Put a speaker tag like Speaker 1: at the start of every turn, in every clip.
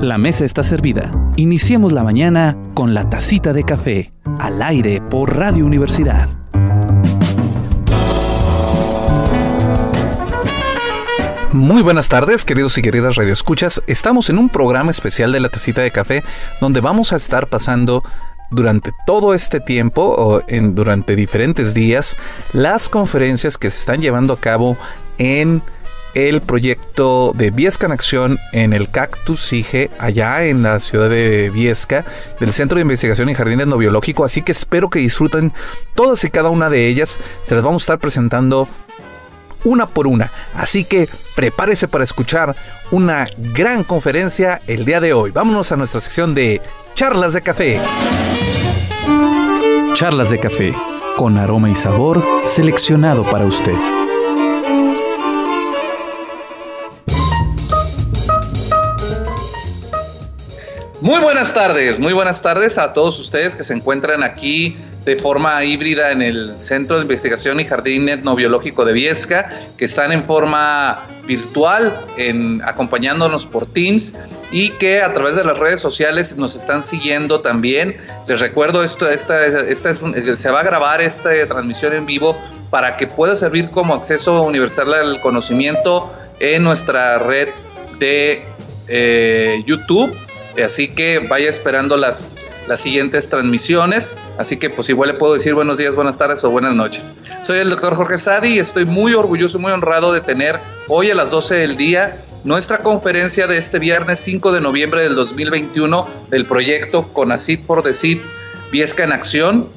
Speaker 1: La mesa está servida. Iniciemos la mañana con la tacita de café, al aire por Radio Universidad. Muy buenas tardes, queridos y queridas radioescuchas. Estamos en un programa especial de la tacita de café donde vamos a estar pasando durante todo este tiempo o en, durante diferentes días las conferencias que se están llevando a cabo en el proyecto de Viesca en Acción en el Cactus SIGE, allá en la ciudad de Viesca, del Centro de Investigación y Jardines No Biológico. Así que espero que disfruten todas y cada una de ellas. Se las vamos a estar presentando una por una. Así que prepárese para escuchar una gran conferencia el día de hoy. Vámonos a nuestra sección de charlas de café. Charlas de café, con aroma y sabor seleccionado para usted. Muy buenas tardes, muy buenas tardes a todos ustedes que se encuentran aquí de forma híbrida en el Centro de Investigación y Jardín Etnobiológico de Viesca, que están en forma virtual, acompañándonos por Teams y que a través de las redes sociales nos están siguiendo también. Les recuerdo, esto, esta, esta es se va a grabar esta transmisión en vivo para que pueda servir como acceso universal al conocimiento en nuestra red de eh, YouTube Así que vaya esperando las, las siguientes transmisiones. Así que pues igual le puedo decir buenos días, buenas tardes o buenas noches. Soy el doctor Jorge Sadi y estoy muy orgulloso y muy honrado de tener hoy a las 12 del día nuestra conferencia de este viernes 5 de noviembre del 2021 del proyecto CONACID for the CID Viesca en Acción,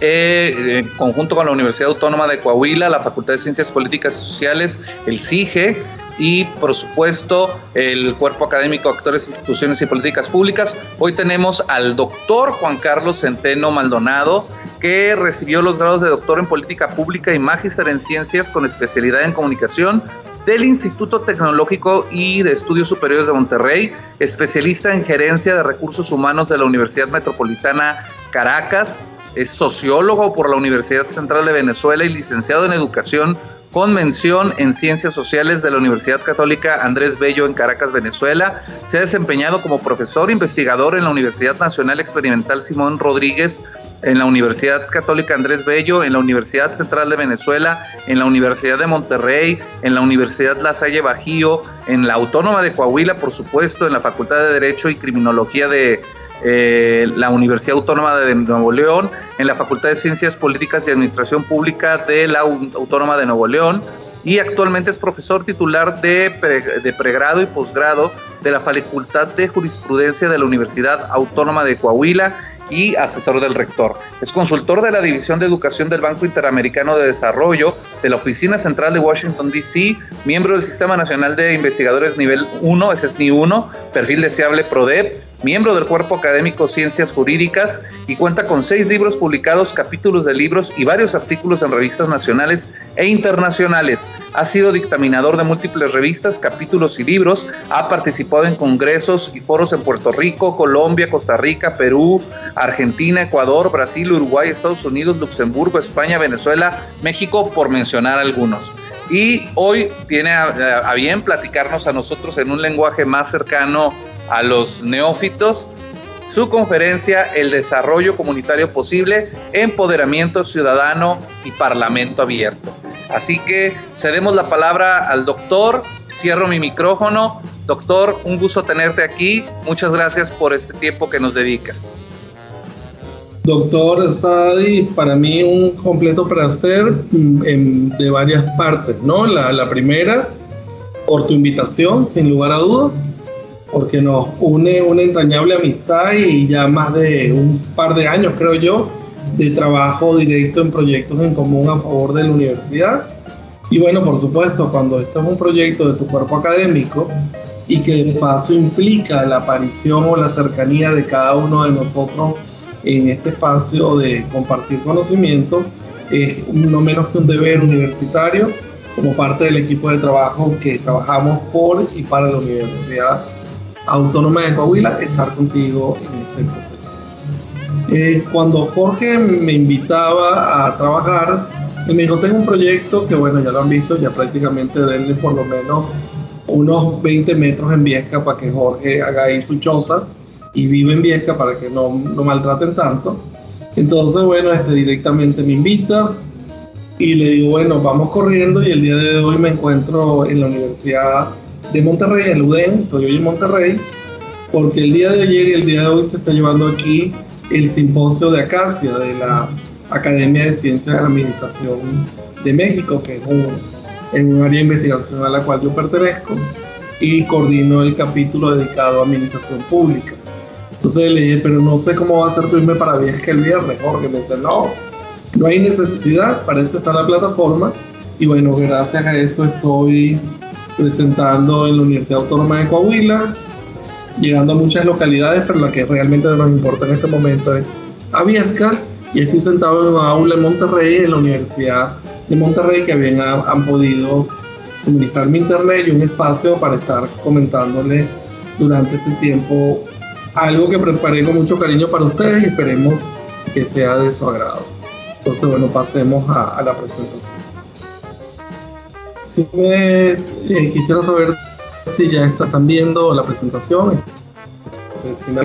Speaker 1: eh, en conjunto con la Universidad Autónoma de Coahuila, la Facultad de Ciencias Políticas y Sociales, el CIGE, y por supuesto el cuerpo académico Actores, Instituciones y Políticas Públicas. Hoy tenemos al doctor Juan Carlos Centeno Maldonado, que recibió los grados de doctor en Política Pública y Magíster en Ciencias con especialidad en Comunicación del Instituto Tecnológico y de Estudios Superiores de Monterrey, especialista en Gerencia de Recursos Humanos de la Universidad Metropolitana Caracas, es sociólogo por la Universidad Central de Venezuela y licenciado en Educación con mención en Ciencias Sociales de la Universidad Católica Andrés Bello en Caracas, Venezuela. Se ha desempeñado como profesor investigador en la Universidad Nacional Experimental Simón Rodríguez, en la Universidad Católica Andrés Bello, en la Universidad Central de Venezuela, en la Universidad de Monterrey, en la Universidad La Salle Bajío, en la Autónoma de Coahuila, por supuesto, en la Facultad de Derecho y Criminología de eh, la Universidad Autónoma de Nuevo León, en la Facultad de Ciencias Políticas y Administración Pública de la Autónoma de Nuevo León y actualmente es profesor titular de, pregrado y posgrado de la Facultad de Jurisprudencia de la Universidad Autónoma de Coahuila y asesor del rector. Es consultor de la División de Educación del Banco Interamericano de Desarrollo, de la Oficina Central de Washington, D.C., miembro del Sistema Nacional de Investigadores Nivel 1, ese es ni 1, perfil deseable PRODEP, miembro del Cuerpo Académico Ciencias Jurídicas y cuenta con seis libros publicados, capítulos de libros y varios artículos en revistas nacionales e internacionales. Ha sido dictaminador de múltiples revistas, capítulos y libros. Ha participado en congresos y foros en Puerto Rico, Colombia, Costa Rica, Perú, Argentina, Ecuador, Brasil, Uruguay, Estados Unidos, Luxemburgo, España, Venezuela, México, por mencionar algunos y hoy tiene a, bien platicarnos a nosotros en un lenguaje más cercano a los neófitos su conferencia El desarrollo comunitario posible, empoderamiento ciudadano y parlamento abierto. Así que cedemos la palabra al doctor, cierro mi micrófono. Doctor, un gusto tenerte aquí. Muchas gracias por este tiempo que nos dedicas.
Speaker 2: Doctor Sadi, para mí un completo placer mm, de varias partes, ¿no? La, la primera, por tu invitación, sin lugar a dudas porque nos une una entrañable amistad y ya más de un par de años, creo yo, de trabajo directo en proyectos en común a favor de la universidad. Y bueno, por supuesto, cuando esto es un proyecto de tu cuerpo académico y que de paso implica la aparición o la cercanía de cada uno de nosotros en este espacio de compartir conocimiento, es no menos que un deber universitario como parte del equipo de trabajo que trabajamos por y para la universidad Autónoma de Coahuila estar contigo en este proceso. Eh, cuando Jorge me invitaba a trabajar, me dijo, tengo un proyecto que bueno, ya lo han visto, ya prácticamente denle por lo menos unos 20 metros en Viesca para que Jorge haga ahí su choza y vive en Viesca para que no, no maltraten tanto. Entonces, bueno, este directamente me invita y le digo, bueno, vamos corriendo y el día de hoy me encuentro en la Universidad de Monterrey, en UDEM, estoy hoy en Monterrey, porque el día de ayer y el día de hoy se está llevando aquí el simposio de Acacia, de la Academia de Ciencias de la Administración de México, que es un, en un área de investigación a la cual yo pertenezco y coordino el capítulo dedicado a administración pública. Entonces le dije, pero no sé cómo va a ser tu irme para viaje el viernes, Jorge. Me dice, no, no hay necesidad, para eso está la plataforma. Y bueno, gracias a eso estoy presentando en la Universidad Autónoma de Coahuila, llegando a muchas localidades, pero la que realmente nos importa en este momento es a Viesca. Y estoy sentado en una aula en Monterrey, en la Universidad de Monterrey, que bien han podido suministrarme internet y un espacio para estar comentándole durante este tiempo algo que preparé con mucho cariño para ustedes y esperemos que sea de su agrado. Entonces, bueno, pasemos a, la presentación. Si me, eh, quisiera saber si ya están viendo la presentación, eh, si me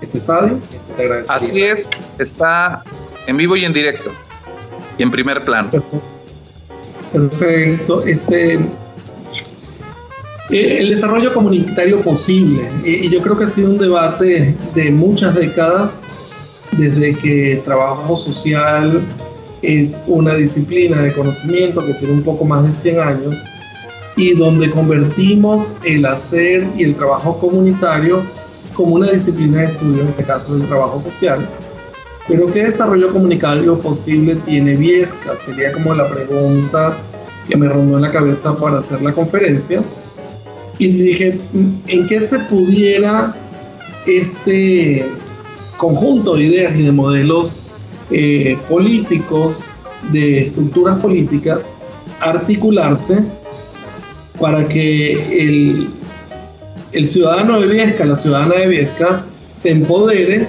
Speaker 2: este Sadi,
Speaker 1: te Así es, está en vivo y en directo y en primer plano.
Speaker 2: Perfecto. Este, eh, el desarrollo comunitario posible. Eh, y yo creo que ha sido un debate de muchas décadas, desde que trabajo social es una disciplina de conocimiento que tiene un poco más de 100 años y donde convertimos el hacer y el trabajo comunitario como una disciplina de estudio, en este caso el trabajo social. Pero ¿qué desarrollo comunitario posible tiene Viesca? Sería como la pregunta que me rondó en la cabeza para hacer la conferencia y dije, ¿en qué se pudiera este conjunto de ideas y de modelos eh, políticos, de estructuras políticas, articularse para que el, el ciudadano de Viesca, la ciudadana de Viesca, se empodere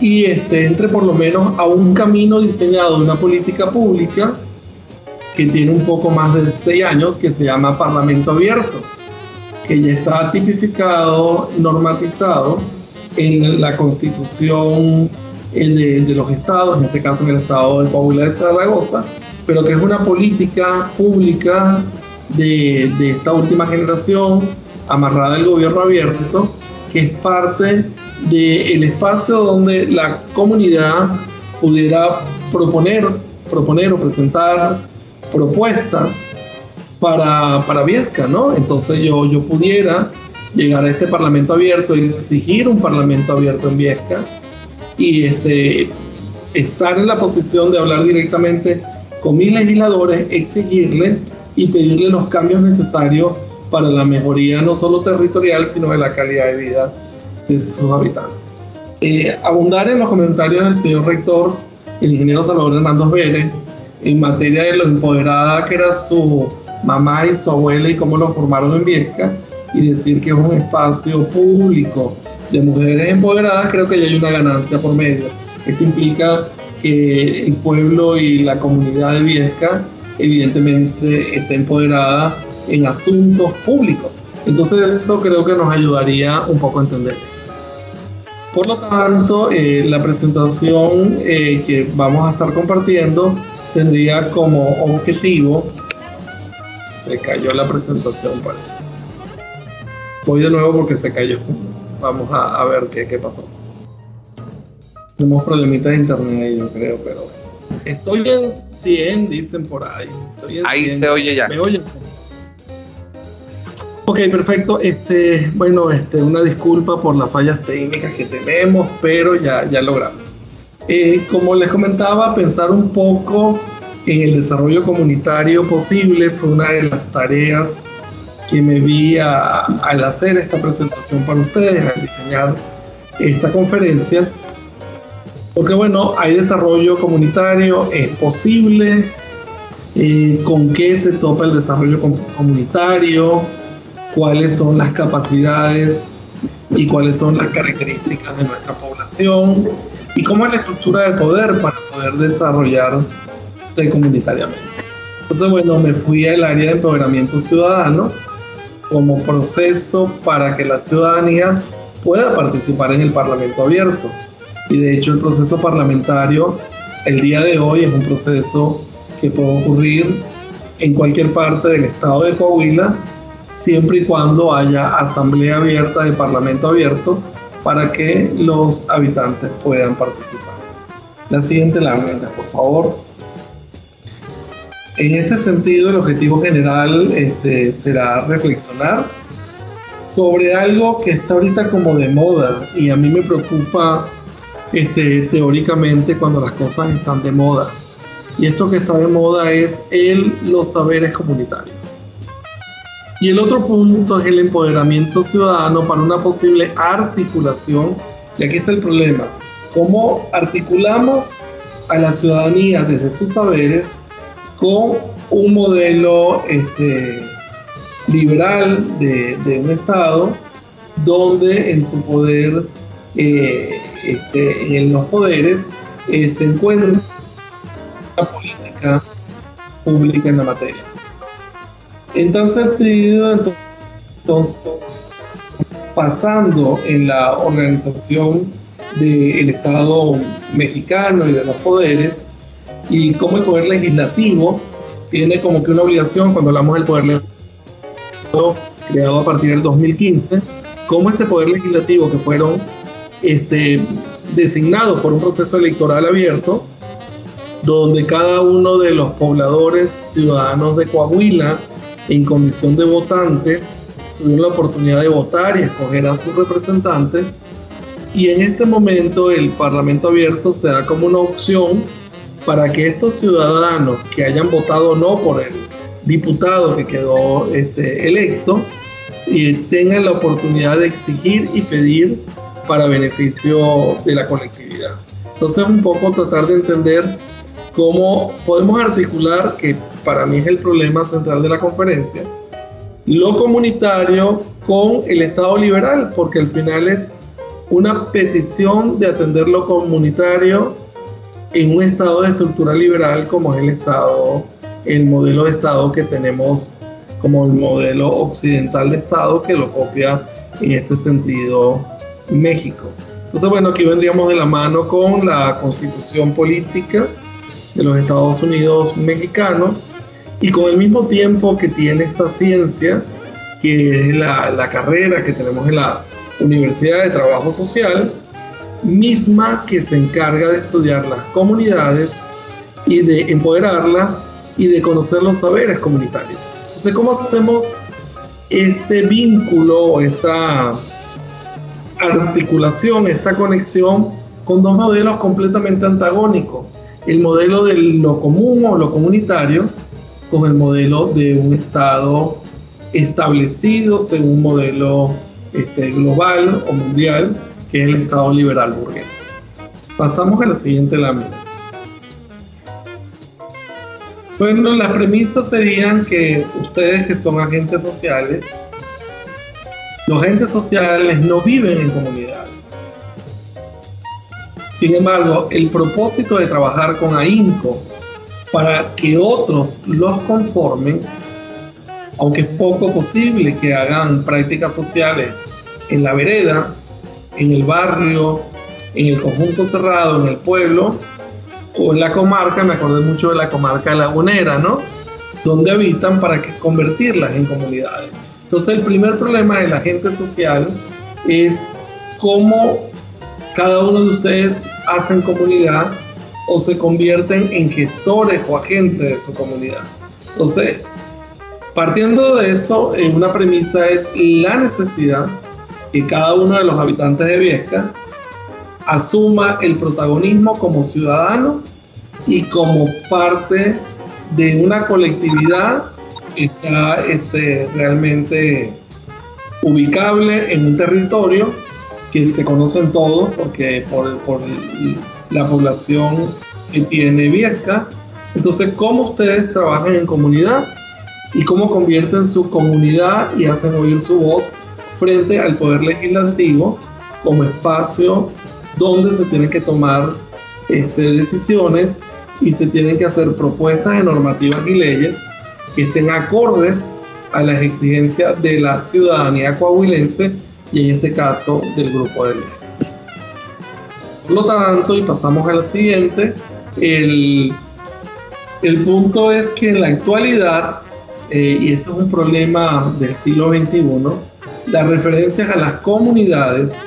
Speaker 2: y este, entre por lo menos a un camino diseñado de una política pública que tiene un poco más de seis años, que se llama Parlamento Abierto que ya está tipificado, normatizado en la constitución de, de, los estados, en este caso en el estado de Coahuila de Zaragoza, pero que es una política pública de, de esta última generación, amarrada al gobierno abierto, que es parte del espacio donde la comunidad pudiera proponer, proponer o presentar propuestas para, para Viesca, ¿no? Entonces yo, yo pudiera llegar a este Parlamento abierto y exigir un Parlamento abierto en Viesca y este, estar en la posición de hablar directamente con mis legisladores, exigirle y pedirle los cambios necesarios para la mejoría no solo territorial, sino de la calidad de vida de sus habitantes. Eh, abundar en los comentarios del señor rector, el ingeniero Salvador Hernández Vélez, en materia de lo empoderada que era su mamá y su abuela y cómo lo formaron en Viesca y decir que es un espacio público de mujeres empoderadas, creo que ya hay una ganancia por medio. Esto implica que el pueblo y la comunidad de Viesca evidentemente esté empoderada en asuntos públicos. Entonces eso creo que nos ayudaría un poco a entender. Por lo tanto, eh, la presentación eh, que vamos a estar compartiendo tendría como objetivo se cayó la presentación, parece. Voy de nuevo porque se cayó. Vamos a, ver qué, qué pasó. Tenemos problemitas de internet, yo creo, pero. Estoy en 100, dicen por ahí.
Speaker 1: ahí se oye ya.
Speaker 2: ¿Me oye? Ok, perfecto. Este, bueno, este, una disculpa por las fallas técnicas que tenemos, pero ya, ya logramos. Eh, como les comentaba, pensar un poco en el desarrollo comunitario posible fue una de las tareas que me vi al hacer esta presentación para ustedes, al diseñar esta conferencia. Porque bueno, hay desarrollo comunitario, es posible, eh, con qué se topa el desarrollo comunitario, cuáles son las capacidades y cuáles son las características de nuestra población y cómo es la estructura del poder para poder desarrollar comunitariamente. Entonces, bueno, me fui al área de empoderamiento ciudadano como proceso para que la ciudadanía pueda participar en el Parlamento abierto. Y de hecho el proceso parlamentario el día de hoy es un proceso que puede ocurrir en cualquier parte del estado de Coahuila, siempre y cuando haya asamblea abierta de Parlamento abierto para que los habitantes puedan participar. La siguiente lámina, por favor. En este sentido, el objetivo general este, será reflexionar sobre algo que está ahorita como de moda y a mí me preocupa este, teóricamente cuando las cosas están de moda. Y esto que está de moda es el, los saberes comunitarios. Y el otro punto es el empoderamiento ciudadano para una posible articulación. Y aquí está el problema. ¿Cómo articulamos a la ciudadanía desde sus saberes con un modelo este, liberal de, un Estado donde en su poder, eh, este, en los poderes, eh, se encuentra la política pública en la materia. Entonces, entonces pasando en la organización del Estado mexicano y de los poderes, y cómo el poder legislativo tiene como que una obligación cuando hablamos del poder legislativo creado a partir del 2015, cómo este poder legislativo que fueron este, designados por un proceso electoral abierto, donde cada uno de los pobladores ciudadanos de Coahuila en condición de votante tuvieron la oportunidad de votar y escoger a sus representantes. Y en este momento el Parlamento abierto se da como una opción para que estos ciudadanos que hayan votado no por el diputado que quedó este, electo y tengan la oportunidad de exigir y pedir para beneficio de la colectividad. Entonces un poco tratar de entender cómo podemos articular, que para mí es el problema central de la conferencia, lo comunitario con el Estado liberal, porque al final es una petición de atender lo comunitario en un estado de estructura liberal como es el estado, el modelo de estado que tenemos como el modelo occidental de estado que lo copia en este sentido México. Entonces, bueno, aquí vendríamos de la mano con la constitución política de los Estados Unidos mexicanos y con el mismo tiempo que tiene esta ciencia, que es la, la carrera que tenemos en la Universidad de Trabajo Social, misma que se encarga de estudiar las comunidades y de empoderarlas y de conocer los saberes comunitarios. Entonces, ¿cómo hacemos este vínculo, esta articulación, esta conexión con dos modelos completamente antagónicos? El modelo de lo común o lo comunitario con el modelo de un Estado establecido según un modelo este, global o mundial que es el Estado liberal burgués. Pasamos a la siguiente lámina. Bueno, las premisas serían que ustedes que son agentes sociales, los agentes sociales no viven en comunidades. Sin embargo, el propósito de trabajar con AINCO para que otros los conformen, aunque es poco posible que hagan prácticas sociales en la vereda, en el barrio, en el conjunto cerrado, en el pueblo o en la comarca, me acordé mucho de la comarca lagunera, ¿no? Donde habitan para que convertirlas en comunidades. Entonces el primer problema de la gente social es cómo cada uno de ustedes hacen comunidad o se convierten en gestores o agentes de su comunidad. Entonces, partiendo de eso, una premisa es la necesidad que cada uno de los habitantes de Viesca asuma el protagonismo como ciudadano y como parte de una colectividad que está este, realmente ubicable en un territorio que se conocen todos porque por, por la población que tiene Viesca. Entonces, ¿cómo ustedes trabajan en comunidad y cómo convierten su comunidad y hacen oír su voz frente al Poder Legislativo como espacio donde se tienen que tomar este, decisiones y se tienen que hacer propuestas de normativas y leyes que estén acordes a las exigencias de la ciudadanía coahuilense y en este caso del grupo de ley. Por lo tanto, y pasamos a la siguiente, el, el punto es que en la actualidad, eh, y esto es un problema del siglo XXI, las referencias a las comunidades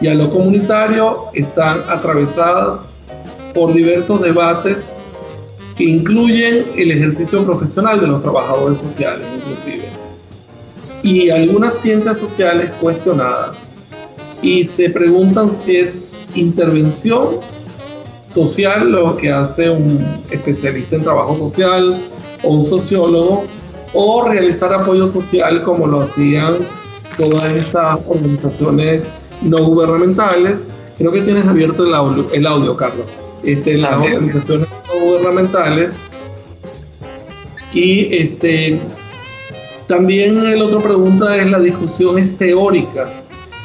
Speaker 2: y a lo comunitario están atravesadas por diversos debates que incluyen el ejercicio profesional de los trabajadores sociales inclusive. Y algunas ciencias sociales cuestionadas. Y se preguntan si es intervención social lo que hace un especialista en trabajo social o un sociólogo o realizar apoyo social como lo hacían todas estas organizaciones no gubernamentales. Creo que tienes abierto el audio, el audio Carlos. Este, las organizaciones no gubernamentales. Y este, también la otra pregunta es la discusión es teórica,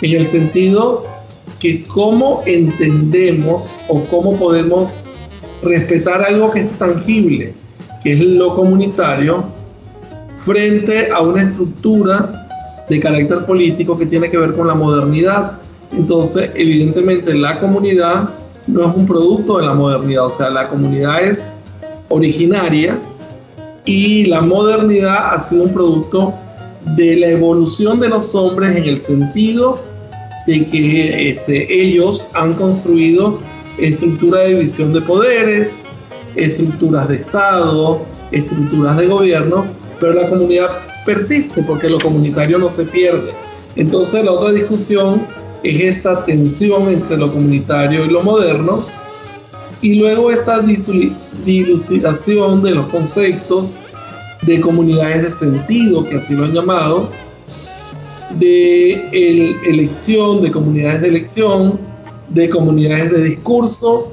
Speaker 2: en el sentido que cómo entendemos o cómo podemos respetar algo que es tangible, que es lo comunitario, frente a una estructura de carácter político que tiene que ver con la modernidad. Entonces, evidentemente, la comunidad no es un producto de la modernidad, o sea, la comunidad es originaria y la modernidad ha sido un producto de la evolución de los hombres en el sentido de que este, ellos han construido estructuras de división de poderes, estructuras de Estado, estructuras de gobierno, pero la comunidad persiste porque lo comunitario no se pierde. Entonces la otra discusión es esta tensión entre lo comunitario y lo moderno y luego esta dilucidación de los conceptos de comunidades de sentido, que así lo han llamado, de elección, de comunidades de elección, de comunidades de discurso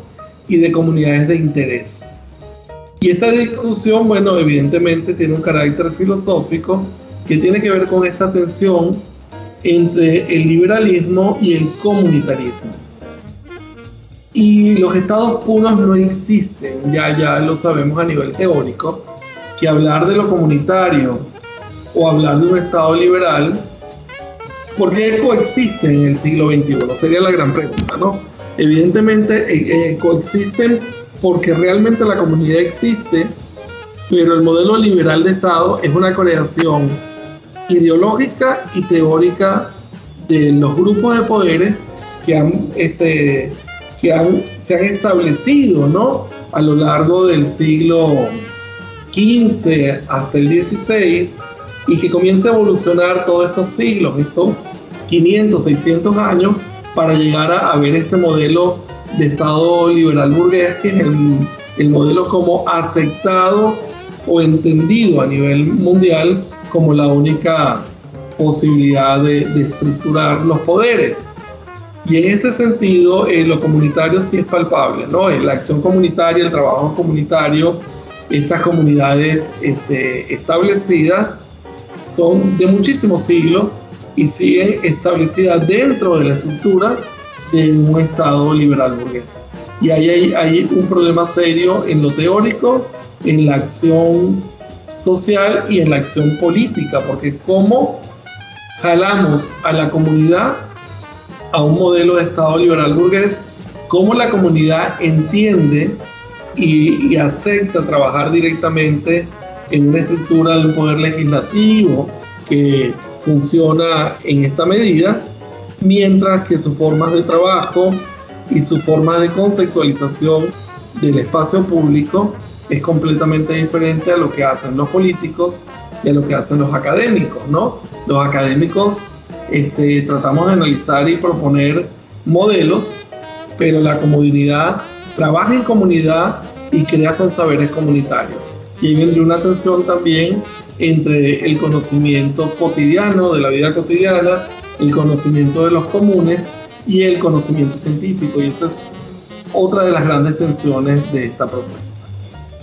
Speaker 2: y de comunidades de interés. Y esta discusión, bueno, evidentemente tiene un carácter filosófico que tiene que ver con esta tensión entre el liberalismo y el comunitarismo. Y los estados puros no existen, ya, ya lo sabemos a nivel teórico, que hablar de lo comunitario o hablar de un estado liberal, ¿por qué coexisten en el siglo XXI? Sería la gran pregunta, ¿no? Evidentemente eh, eh, coexisten porque realmente la comunidad existe, pero el modelo liberal de Estado es una creación ideológica y teórica de los grupos de poderes que han, este, que han, se han establecido ¿no? a lo largo del siglo XV hasta el XVI y que comienza a evolucionar todos estos siglos, estos 500, 600 años, para llegar a, a ver este modelo de Estado liberal burgués, que es el, modelo como aceptado o entendido a nivel mundial como la única posibilidad de, estructurar los poderes. Y en este sentido, eh, lo comunitario sí es palpable, ¿no? La acción comunitaria, el trabajo comunitario, estas comunidades este, establecidas son de muchísimos siglos y siguen establecidas dentro de la estructura de un Estado liberal burgués. Y ahí hay, hay un problema serio en lo teórico, en la acción social y en la acción política, porque cómo jalamos a la comunidad a un modelo de Estado liberal burgués, cómo la comunidad entiende y, y, acepta trabajar directamente en una estructura de un poder legislativo que funciona en esta medida mientras que sus formas de trabajo y su forma de conceptualización del espacio público es completamente diferente a lo que hacen los políticos y a lo que hacen los académicos, ¿no? Los académicos este, tratamos de analizar y proponer modelos, pero la comunidad trabaja en comunidad y crea son saberes comunitarios. Y hay una tensión también entre el conocimiento cotidiano, de la vida cotidiana, el conocimiento de los comunes y el conocimiento científico. Y eso es otra de las grandes tensiones de esta propuesta.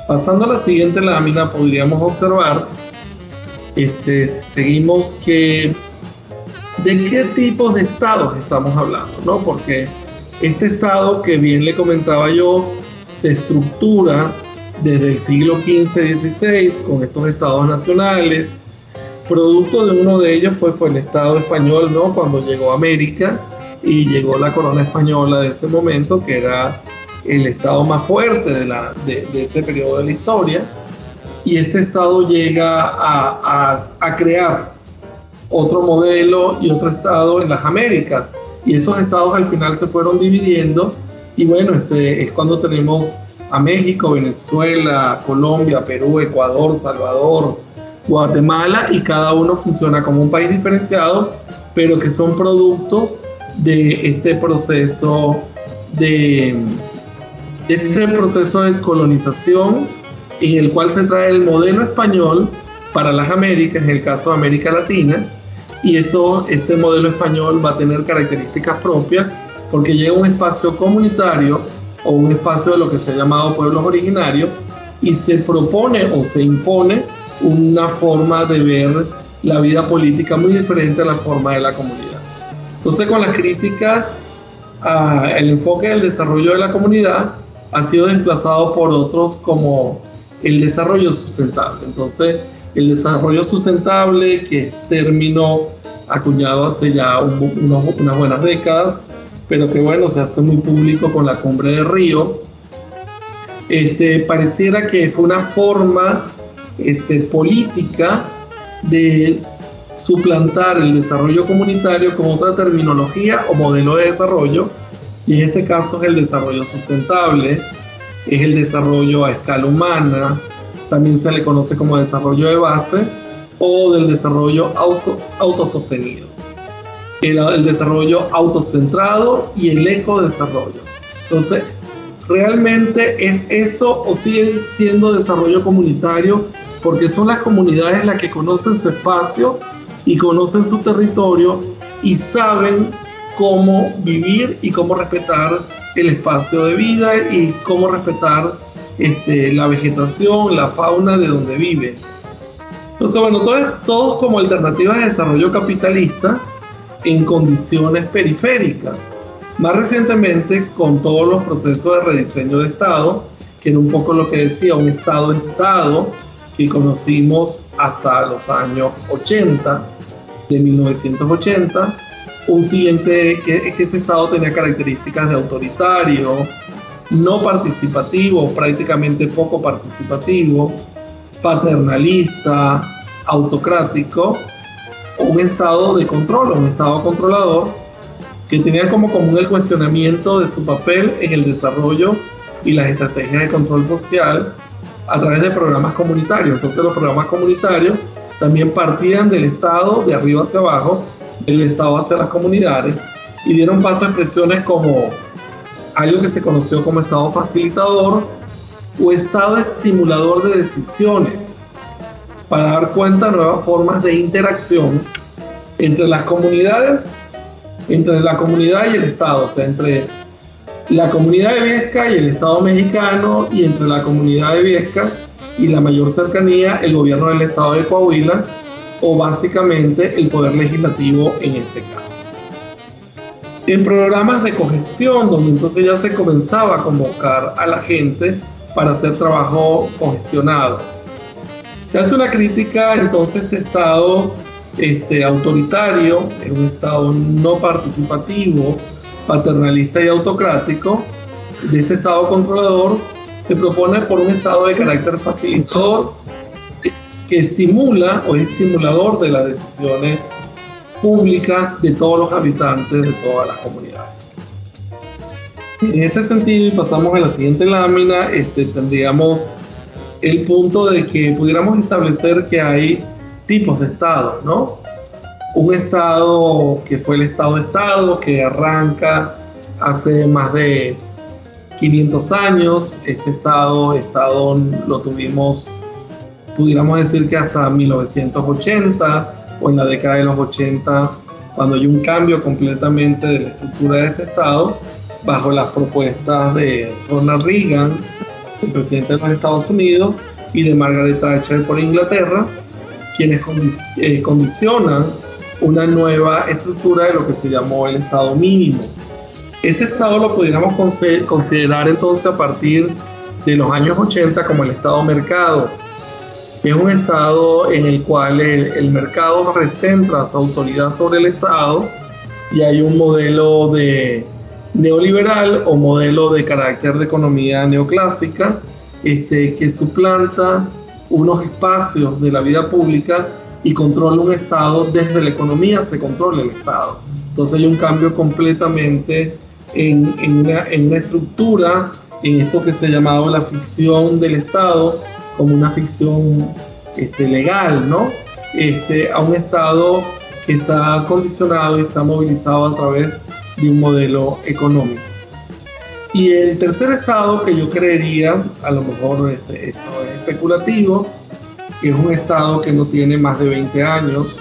Speaker 2: Pasando a la siguiente lámina, podríamos observar, este, seguimos que de qué tipos de estados estamos hablando, ¿no? Porque este estado que bien le comentaba yo, se estructura desde el siglo XV-XVI con estos estados nacionales. Producto de uno de ellos fue, fue el Estado español, ¿no? Cuando llegó a América y llegó la corona española de ese momento, que era el estado más fuerte de, la, de, ese periodo de la historia. Y este estado llega a, a, a crear otro modelo y otro estado en las Américas. Y esos estados al final se fueron dividiendo y bueno, este es cuando tenemos a México, Venezuela, Colombia, Perú, Ecuador, Salvador, Guatemala y cada uno funciona como un país diferenciado, pero que son productos de este proceso de, este proceso de colonización en el cual se trae el modelo español para las Américas, en el caso de América Latina, y esto, este modelo español va a tener características propias porque llega un espacio comunitario o un espacio de lo que se ha llamado pueblos originarios y se propone o se impone una forma de ver la vida política muy diferente a la forma de la comunidad. Entonces con las críticas al enfoque del desarrollo de la comunidad ha sido desplazado por otros como el desarrollo sustentable. Entonces el desarrollo sustentable, que es término acuñado hace ya unas buenas décadas, pero que bueno, se hace muy público con la cumbre de Río, este, pareciera que fue una forma este, política de suplantar el desarrollo comunitario con otra terminología o modelo de desarrollo, y en este caso es el desarrollo sustentable, es el desarrollo a escala humana, también se le conoce como desarrollo de base o del desarrollo auto, autosostenido el, desarrollo autocentrado y el ecodesarrollo. Entonces, ¿realmente es eso o sigue siendo desarrollo comunitario? Porque son las comunidades las que conocen su espacio y conocen su territorio y saben cómo vivir y cómo respetar el espacio de vida y cómo respetar este, la vegetación, la fauna de donde viven. Entonces, bueno, todos como alternativas de desarrollo capitalista en condiciones periféricas. Más recientemente, con todos los procesos de rediseño de Estado, que era un poco lo que decía, un Estado-Estado que conocimos hasta los años 80, de 1980, un siguiente que, que ese Estado tenía características de autoritario, no participativo, prácticamente poco participativo, paternalista, autocrático, un estado de control, un estado controlador, que tenía como común el cuestionamiento de su papel en el desarrollo y las estrategias de control social a través de programas comunitarios. Entonces los programas comunitarios también partían del Estado de arriba hacia abajo, del Estado hacia las comunidades, y dieron paso a expresiones como algo que se conoció como Estado facilitador o Estado estimulador de decisiones, para dar cuenta de nuevas formas de interacción entre las comunidades, entre la comunidad y el Estado, o sea, entre la comunidad de Viesca y el Estado mexicano y entre la comunidad de Viesca y la mayor cercanía, el gobierno del Estado de Coahuila o básicamente el poder legislativo en este caso. En programas de cogestión, donde entonces ya se comenzaba a convocar a la gente para hacer trabajo congestionado se hace una crítica entonces este Estado este, autoritario, un Estado no participativo, paternalista y autocrático, de este Estado controlador, se propone por un Estado de carácter facilitador que estimula o es estimulador de las decisiones públicas de todos los habitantes de todas las comunidades. En este sentido, pasamos a la siguiente lámina, este, tendríamos el punto de que pudiéramos establecer que hay tipos de estados, ¿no? Un estado que fue el estado de estado, que arranca hace más de 500 años. Este estado, estado lo tuvimos, pudiéramos decir que hasta 1980 o en la década de los 80, cuando hay un cambio completamente de la estructura de este estado, bajo las propuestas de Ronald Reagan el presidente de los Estados Unidos, y de Margaret Thatcher por Inglaterra, quienes eh, condicionan una nueva estructura de lo que se llamó el Estado mínimo. Este estado lo pudiéramos considerar entonces a partir de los años 80 como el estado mercado. Es un estado en el cual el, mercado recentra su autoridad sobre el estado y hay un modelo de neoliberal o modelo de carácter de economía neoclásica este, que suplanta unos espacios de la vida pública y controla un Estado desde la economía, se controla el Estado. Entonces hay un cambio completamente en, en, una, en una estructura, en esto que se ha llamado la ficción del Estado, como una ficción este, legal, ¿no? Este, a un Estado que está condicionado y está movilizado a través de un modelo económico. Y el tercer estado que yo creería, a lo mejor este, esto es especulativo, que es un estado que no tiene más de 20 años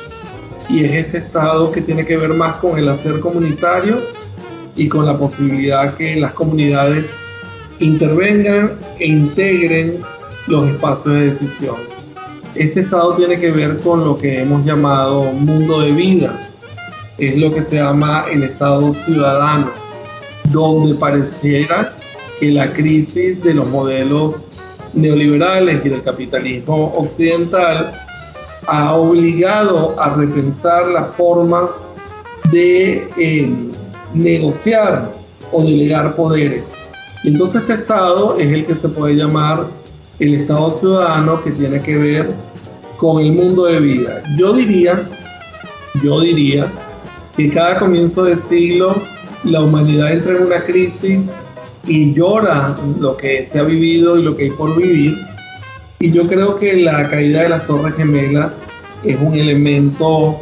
Speaker 2: y es este estado que tiene que ver más con el hacer comunitario y con la posibilidad que las comunidades intervengan e integren los espacios de decisión. Este estado tiene que ver con lo que hemos llamado mundo de vida, es lo que se llama el estado ciudadano, donde pareciera que la crisis de los modelos neoliberales y del capitalismo occidental ha obligado a repensar las formas de eh, negociar o delegar poderes. Y entonces este Estado es el que se puede llamar el Estado ciudadano que tiene que ver con el mundo de vida. Yo diría, yo diría que cada comienzo del siglo la humanidad entra en una crisis y llora lo que se ha vivido y lo que hay por vivir. Y yo creo que la caída de las Torres Gemelas es un elemento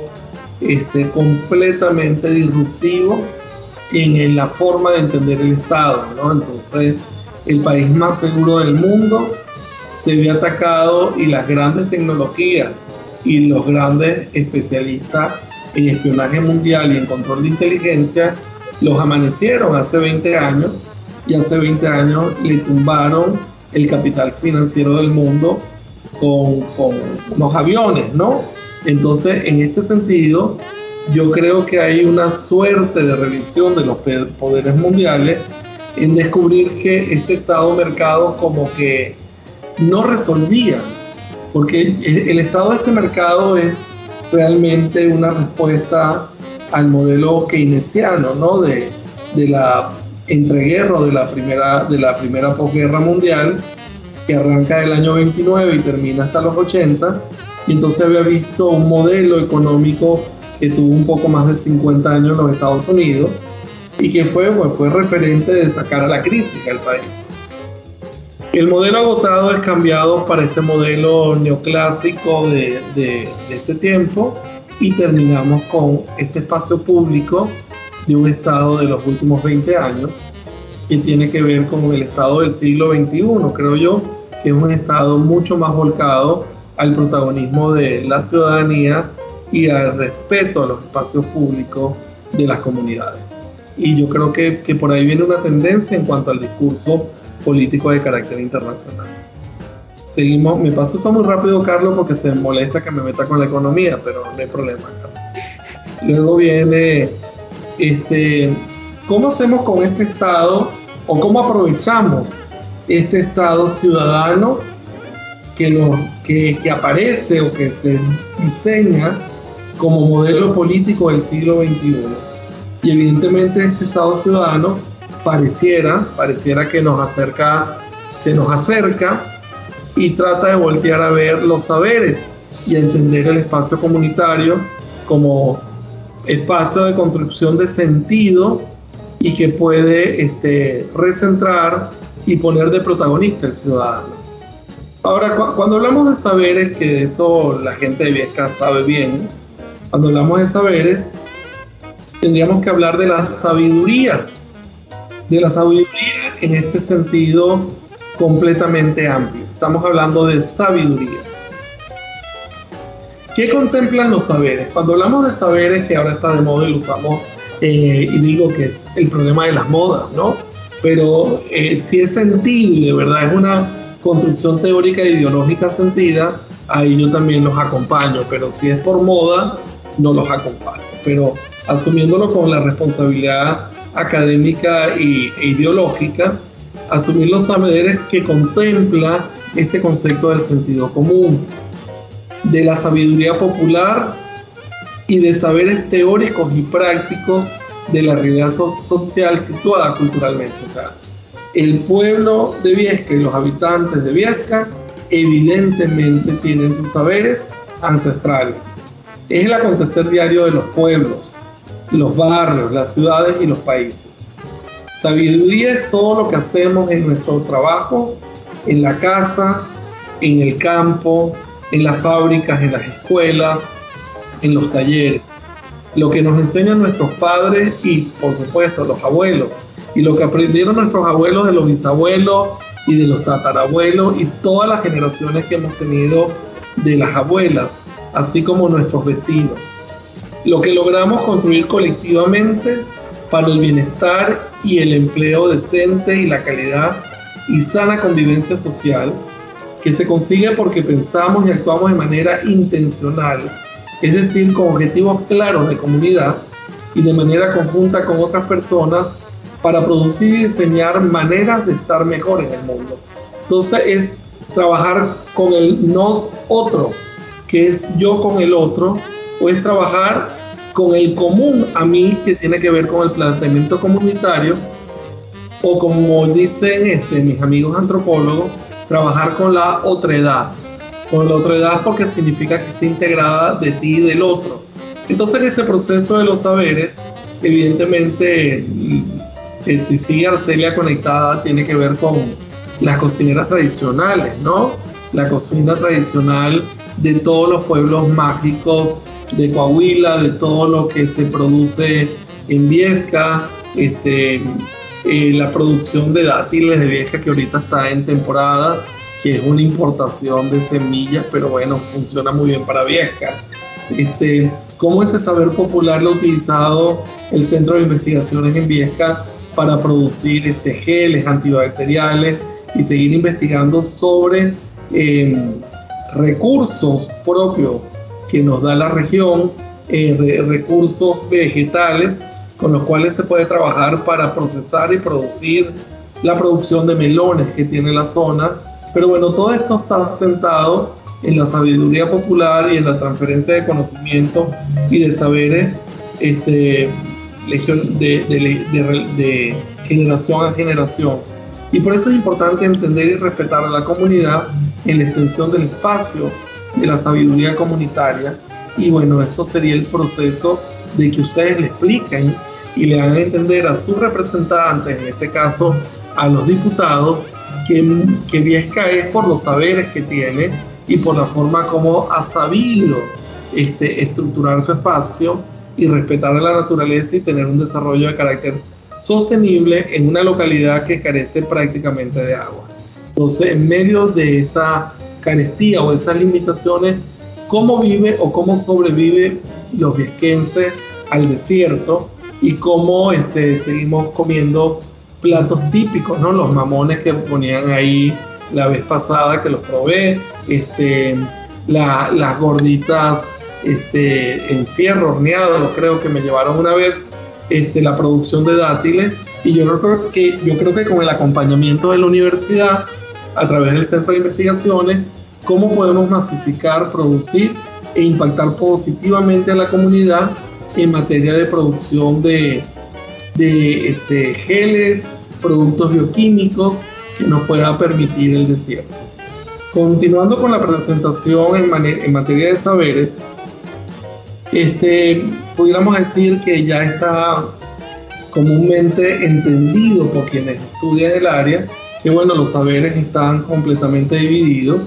Speaker 2: este, completamente disruptivo en, la forma de entender el Estado. ¿no? Entonces, el país más seguro del mundo se ve atacado y las grandes tecnologías y los grandes especialistas en espionaje mundial y en control de inteligencia los amanecieron hace 20 años y hace 20 años le tumbaron el capital financiero del mundo con, con unos aviones, ¿no? Entonces, en este sentido, yo creo que hay una suerte de revisión de los poderes mundiales en descubrir que este Estado mercado como que no resolvía, porque el, estado de este mercado es realmente una respuesta al modelo keynesiano, ¿no? De, de la entreguerra de la primera, de la primera posguerra mundial, que arranca del año 29 y termina hasta los 80, y entonces había visto un modelo económico que tuvo un poco más de 50 años en los Estados Unidos y que fue, pues, fue referente de sacar a la crítica al país. El modelo agotado es cambiado para este modelo neoclásico de, de, de este tiempo y terminamos con este espacio público de un Estado de los últimos 20 años que tiene que ver con el Estado del siglo XXI, creo yo, que es un Estado mucho más volcado al protagonismo de la ciudadanía y al respeto a los espacios públicos de las comunidades. Y yo creo que, que por ahí viene una tendencia en cuanto al discurso político de carácter internacional. Seguimos, me paso eso muy rápido, Carlos, porque se molesta que me meta con la economía, pero no hay problema. Luego viene este, ¿cómo hacemos con este Estado o cómo aprovechamos este Estado ciudadano que, que, que aparece o que se diseña como modelo político del siglo XXI? Y evidentemente este Estado ciudadano pareciera, pareciera que nos acerca, se nos acerca y trata de voltear a ver los saberes y a entender el espacio comunitario como espacio de construcción de sentido y que puede este, recentrar y poner de protagonista el ciudadano. Ahora, cuando hablamos de saberes, que eso la gente de Viesca sabe bien, cuando hablamos de saberes, tendríamos que hablar de la sabiduría, de la sabiduría en este sentido completamente amplio. Estamos hablando de sabiduría. ¿Qué contemplan los saberes? Cuando hablamos de saberes, que ahora está de moda y lo usamos, eh, y digo que es el problema de las modas, ¿no? Pero eh, si es sentido y de verdad es una construcción teórica e ideológica sentida, ahí yo también los acompaño, pero si es por moda, no los acompaño. Pero asumiéndolo con la responsabilidad académica e ideológica, asumir los saberes que contempla este concepto del sentido común, de la sabiduría popular y de saberes teóricos y prácticos de la realidad social situada culturalmente. O sea, el pueblo de Viesca y los habitantes de Viesca evidentemente tienen sus saberes ancestrales. Es el acontecer diario de los pueblos, los barrios, las ciudades y los países. Sabiduría es todo lo que hacemos en nuestro trabajo, en la casa, en el campo, en las fábricas, en las escuelas, en los talleres. Lo que nos enseñan nuestros padres y, por supuesto, los abuelos. Y lo que aprendieron nuestros abuelos de los bisabuelos y de los tatarabuelos y todas las generaciones que hemos tenido de las abuelas, así como nuestros vecinos. Lo que logramos construir colectivamente para el bienestar y el empleo decente y la calidad y sana convivencia social que se consigue porque pensamos y actuamos de manera intencional, es decir, con objetivos claros de comunidad y de manera conjunta con otras personas para producir y diseñar maneras de estar mejor en el mundo. Entonces es trabajar con el nos otros, que es yo con el otro, o es trabajar con el común a mí que tiene que ver con el planteamiento comunitario o como dicen este, mis amigos antropólogos, trabajar con la otredad. Con la otredad porque significa que está integrada de ti y del otro. Entonces en este proceso de los saberes, evidentemente, eh, si sigue Arcelia conectada, tiene que ver con las cocineras tradicionales, ¿no? La cocina tradicional de todos los pueblos mágicos de Coahuila, de todo lo que se produce en Viesca, este, eh, la producción de dátiles de Viesca que ahorita está en temporada, que es una importación de semillas, pero bueno, funciona muy bien para Viesca. Este, cómo ese saber popular lo ha utilizado el Centro de Investigaciones en Viesca para producir este, geles antibacteriales y seguir investigando sobre em, recursos propios que nos da la región, eh, recursos vegetales con los cuales se puede trabajar para procesar y producir la producción de melones que tiene la zona. Pero bueno, todo esto está sentado en la sabiduría popular y en la transferencia de conocimiento y de saberes este, de, de, generación a generación. Y por eso es importante entender y respetar a la comunidad en la extensión del espacio de la sabiduría comunitaria. Y bueno, esto sería el proceso de que ustedes le expliquen y le hagan entender a sus representantes, en este caso a los diputados, que, que Viesca es por los saberes que tiene y por la forma como ha sabido este, estructurar su espacio y respetar la naturaleza y tener un desarrollo de carácter sostenible en una localidad que carece prácticamente de agua. Entonces, en medio de esa carestía o esas limitaciones, cómo vive o cómo sobrevive los viesquenses al desierto y cómo este, seguimos comiendo platos típicos, ¿no? Los mamones que ponían ahí la vez pasada que los probé, este, las gorditas este, en fierro horneado, creo que me llevaron una vez, este, la producción de dátiles y yo creo que yo creo que con el acompañamiento de la universidad a través del Centro de Investigaciones, cómo podemos masificar, producir e impactar positivamente a la comunidad en materia de producción de, este, geles, productos bioquímicos que nos pueda permitir el desierto. Continuando con la presentación en, en materia de saberes, este, pudiéramos decir que ya está comúnmente entendido por quienes estudian el área que bueno, los saberes están completamente divididos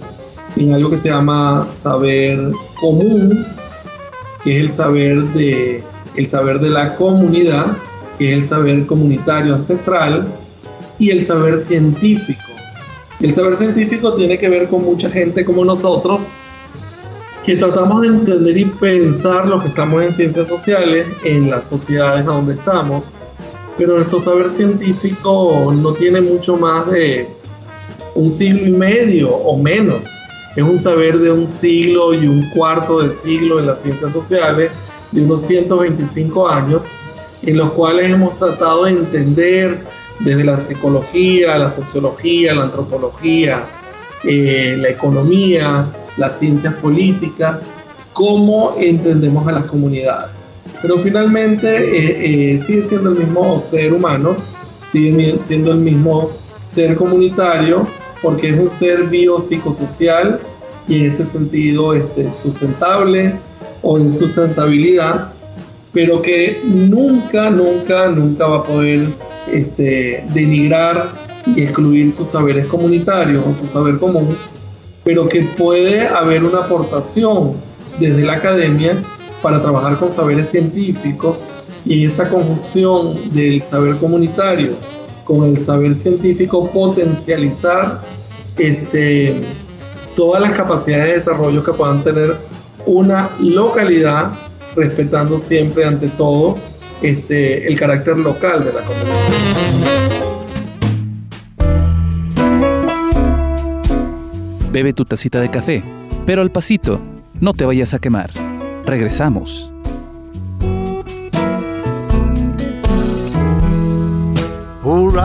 Speaker 2: en algo que se llama saber común, que es el saber de, el saber de la comunidad, que es el saber comunitario ancestral, y el saber científico. El saber científico tiene que ver con mucha gente como nosotros, que tratamos de entender y pensar lo que estamos en ciencias sociales, en las sociedades donde estamos, pero nuestro saber científico no tiene mucho más de un siglo y medio o menos. Es un saber de un siglo y un cuarto de siglo en las ciencias sociales, de unos 125 años, en los cuales hemos tratado de entender desde la psicología, la sociología, la antropología, eh, la economía, las ciencias políticas, cómo entendemos a las comunidades. Pero finalmente eh, eh, sigue siendo el mismo ser humano, sigue siendo el mismo ser comunitario, porque es un ser biopsicosocial y en este sentido este, sustentable o en sustentabilidad, pero que nunca, nunca, nunca va a poder este, denigrar y excluir sus saberes comunitarios o su saber común, pero que puede haber una aportación desde la academia para trabajar con saberes científicos y esa conjunción del saber comunitario con el saber científico potencializar este, todas las capacidades de desarrollo que puedan tener una localidad, respetando siempre ante todo este, el carácter local de la comunidad.
Speaker 3: Bebe tu tacita de café, pero al pasito, no te vayas a quemar. Regresamos.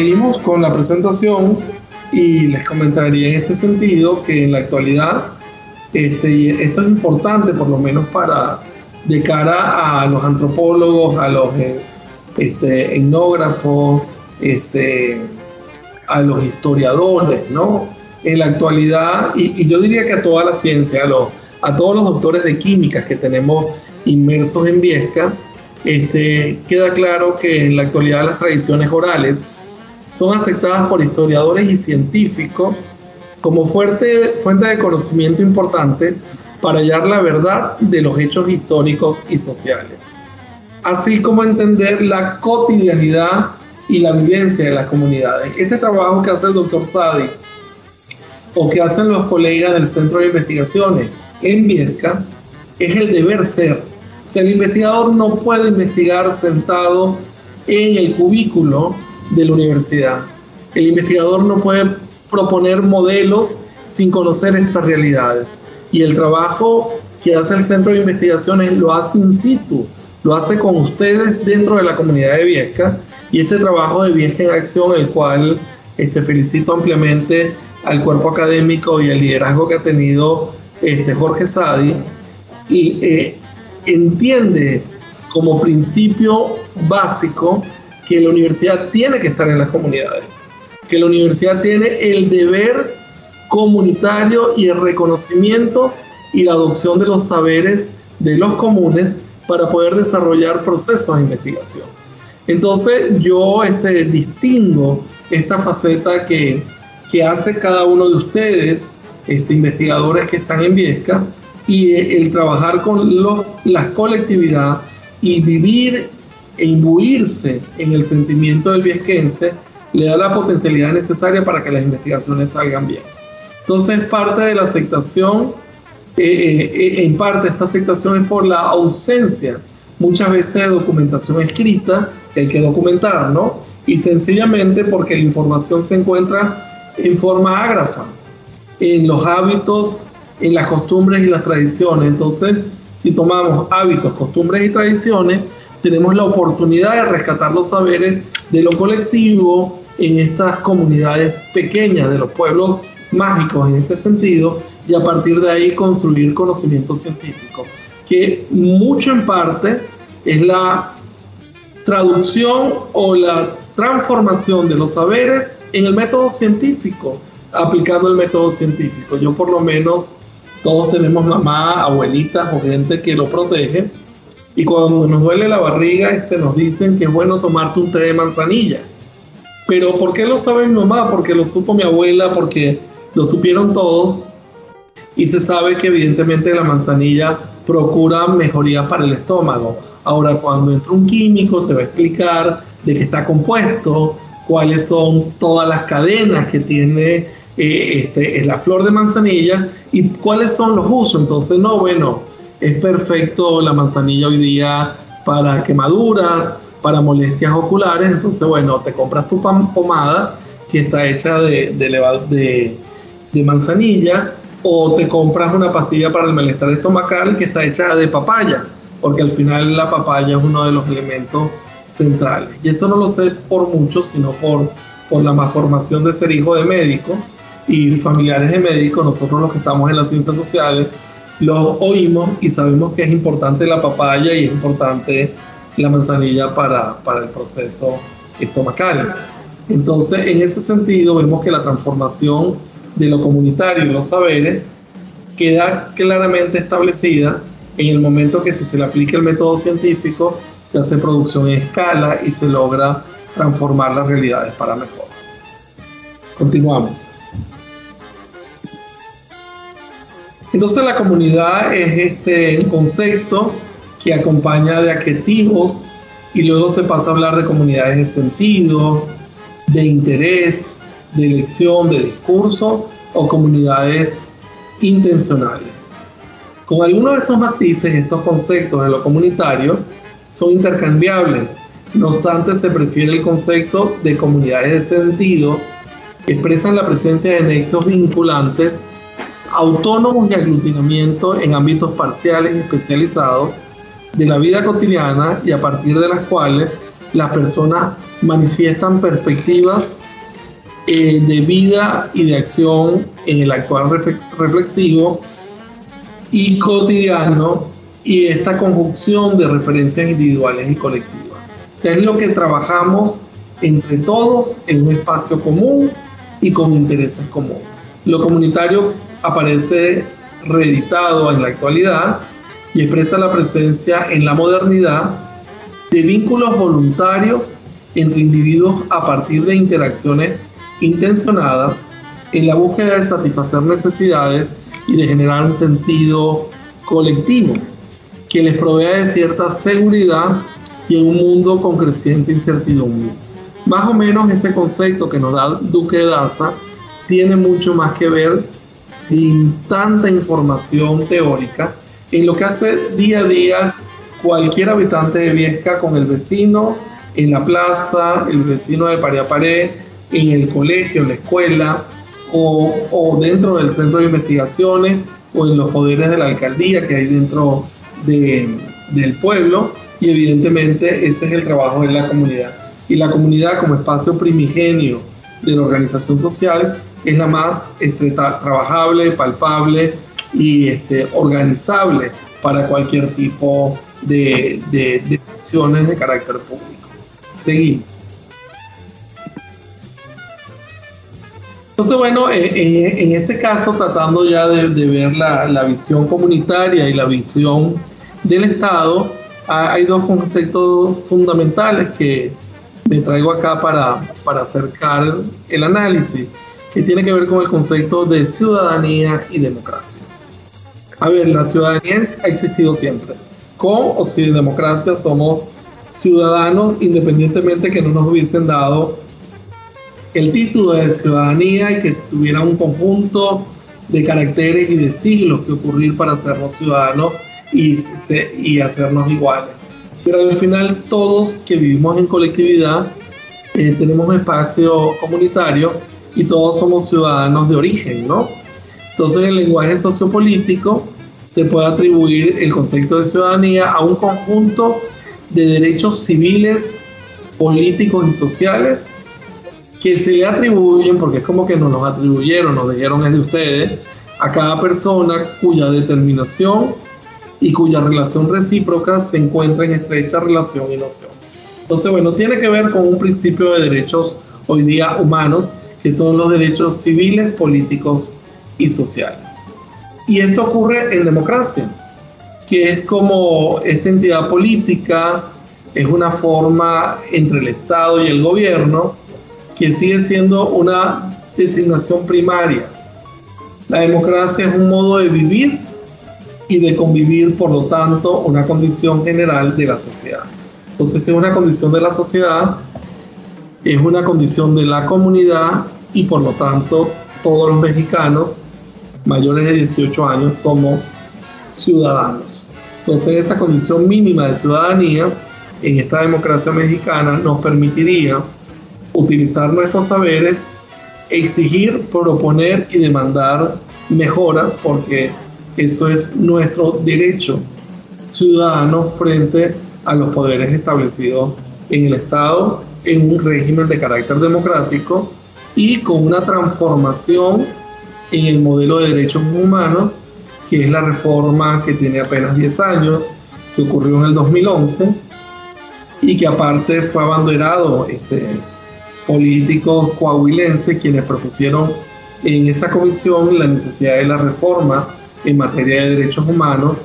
Speaker 2: Seguimos con la presentación y les comentaría en este sentido que en la actualidad este, esto es importante por lo menos para de cara a los antropólogos, a los eh, este, etnógrafos, este, a los historiadores, ¿no? En la actualidad, y, yo diría que a toda la ciencia, a, los, a todos los doctores de química que tenemos inmersos en Viesca, este, queda claro que en la actualidad las tradiciones orales son aceptadas por historiadores y científicos como fuerte, fuente de conocimiento importante para hallar la verdad de los hechos históricos y sociales, así como entender la cotidianidad y la vivencia de las comunidades. Este trabajo que hace el doctor Sadi o que hacen los colegas del Centro de Investigaciones en Viesca es el deber ser. O sea, el investigador no puede investigar sentado en el cubículo de la universidad. El investigador no puede proponer modelos sin conocer estas realidades. Y el trabajo que hace el Centro de Investigaciones lo hace in situ, lo hace con ustedes dentro de la comunidad de Viesca. Y este trabajo de Viesca en Acción, el cual este, felicito ampliamente al cuerpo académico y al liderazgo que ha tenido este, Jorge Sadi, y, eh, entiende como principio básico que la universidad tiene que estar en las comunidades, que la universidad tiene el deber comunitario y el reconocimiento y la adopción de los saberes de los comunes para poder desarrollar procesos de investigación. Entonces yo este, distingo esta faceta que, que hace cada uno de ustedes, este, investigadores que están en Viesca, y el trabajar con los, la colectividad y vivir e imbuirse en el sentimiento del viesquense le da la potencialidad necesaria para que las investigaciones salgan bien. Entonces, parte de la aceptación, eh, eh, eh, en parte esta aceptación es por la ausencia muchas veces de documentación escrita que hay que documentar, ¿no? Y sencillamente porque la información se encuentra en forma ágrafa, en los hábitos, en las costumbres y las tradiciones. Entonces, si tomamos hábitos, costumbres y tradiciones, tenemos la oportunidad de rescatar los saberes de lo colectivo en estas comunidades pequeñas, de los pueblos mágicos en este sentido, y a partir de ahí construir conocimiento científico, que mucho en parte es la traducción o la transformación de los saberes en el método científico, aplicando el método científico. Yo por lo menos, todos tenemos mamá, abuelitas o gente que lo protege, y cuando nos duele la barriga, este, nos dicen que es bueno tomarte un té de manzanilla. Pero ¿por qué lo sabe mi mamá? Porque lo supo mi abuela, porque lo supieron todos. Y se sabe que evidentemente la manzanilla procura mejoría para el estómago. Ahora, cuando entra un químico, te va a explicar de qué está compuesto, cuáles son todas las cadenas que tiene eh, este, la flor de manzanilla y cuáles son los usos. Entonces, no, bueno, es perfecto la manzanilla hoy día para quemaduras, para molestias oculares. Entonces, bueno, te compras tu pomada que está hecha de, de, manzanilla o te compras una pastilla para el malestar estomacal que está hecha de papaya, porque al final la papaya es uno de los elementos centrales. Y esto no lo sé por mucho, sino por, por la formación de ser hijo de médico y familiares de médicos, nosotros los que estamos en las ciencias sociales, lo oímos y sabemos que es importante la papaya y es importante la manzanilla para, para el proceso estomacal. Entonces, en ese sentido, vemos que la transformación de lo comunitario y los saberes queda claramente establecida en el momento que si se le aplica el método científico, se hace producción en escala y se logra transformar las realidades para mejor. Continuamos. Entonces la comunidad es este concepto que acompaña de adjetivos y luego se pasa a hablar de comunidades de sentido, de interés, de elección, de discurso o comunidades intencionales. Con algunos de estos matices, estos conceptos de lo comunitario son intercambiables. No obstante, se prefiere el concepto de comunidades de sentido que expresan la presencia de nexos vinculantes autónomos y aglutinamiento en ámbitos parciales y especializados de la vida cotidiana y a partir de las cuales las personas manifiestan perspectivas eh, de vida y de acción en el actual reflexivo y cotidiano y esta conjunción de referencias individuales y colectivas. O sea, es lo que trabajamos entre todos en un espacio común y con intereses comunes. Lo comunitario aparece reeditado en la actualidad y expresa la presencia en la modernidad de vínculos voluntarios entre individuos a partir de interacciones intencionadas en la búsqueda de satisfacer necesidades y de generar un sentido colectivo que les provea de cierta seguridad y en un mundo con creciente incertidumbre. Más o menos este concepto que nos da Duque Daza tiene mucho más que ver sin tanta información teórica en lo que hace día a día cualquier habitante de Viesca con el vecino en la plaza, el vecino de pared a en el colegio, en la escuela o, dentro del centro de investigaciones o en los poderes de la alcaldía que hay dentro del pueblo y evidentemente ese es el trabajo de la comunidad. Y la comunidad como espacio primigenio de la organización social es la más este, trabajable, palpable y este, organizable para cualquier tipo de, de decisiones de carácter público. Seguimos. Entonces, bueno, eh, en, este caso, tratando ya de, ver la, visión comunitaria y la visión del Estado, hay dos conceptos fundamentales que me traigo acá para, para acercar el análisis, que tiene que ver con el concepto de ciudadanía y democracia. A ver, la ciudadanía ha existido siempre. Con o sin democracia somos ciudadanos independientemente que no nos hubiesen dado el título de ciudadanía y que tuviera un conjunto de caracteres y de siglos que ocurrir para hacernos ciudadanos y, y hacernos iguales. Pero al final todos que vivimos en colectividad eh, tenemos un espacio comunitario y todos somos ciudadanos de origen, ¿no? Entonces en el lenguaje sociopolítico se puede atribuir el concepto de ciudadanía a un conjunto de derechos civiles, políticos y sociales que se le atribuyen, porque es como que nos los atribuyeron, nos dijeron es de ustedes, a cada persona cuya determinación y cuya relación recíproca se encuentra en estrecha relación y noción. Entonces, bueno, tiene que ver con un principio de derechos hoy día humanos, que son los derechos civiles, políticos y sociales. Y esto ocurre en democracia, que es como esta entidad política es una forma entre el Estado y el gobierno que sigue siendo una designación primaria. La democracia es un modo de vivir y de convivir, por lo tanto, una condición general de la sociedad. Entonces es una condición de la sociedad, es una condición de la comunidad y por lo tanto todos los mexicanos mayores de 18 años somos ciudadanos. Entonces esa condición mínima de ciudadanía en esta democracia mexicana nos permitiría utilizar nuestros saberes, exigir, proponer y demandar mejoras porque eso es nuestro derecho ciudadano frente a los poderes establecidos en el Estado en un régimen de carácter democrático y con una transformación en el modelo de derechos humanos, que es la reforma que tiene apenas 10 años, que ocurrió en el 2011 y que aparte fue abanderado este, políticos coahuilenses quienes propusieron en esa comisión la necesidad de la reforma en materia de derechos humanos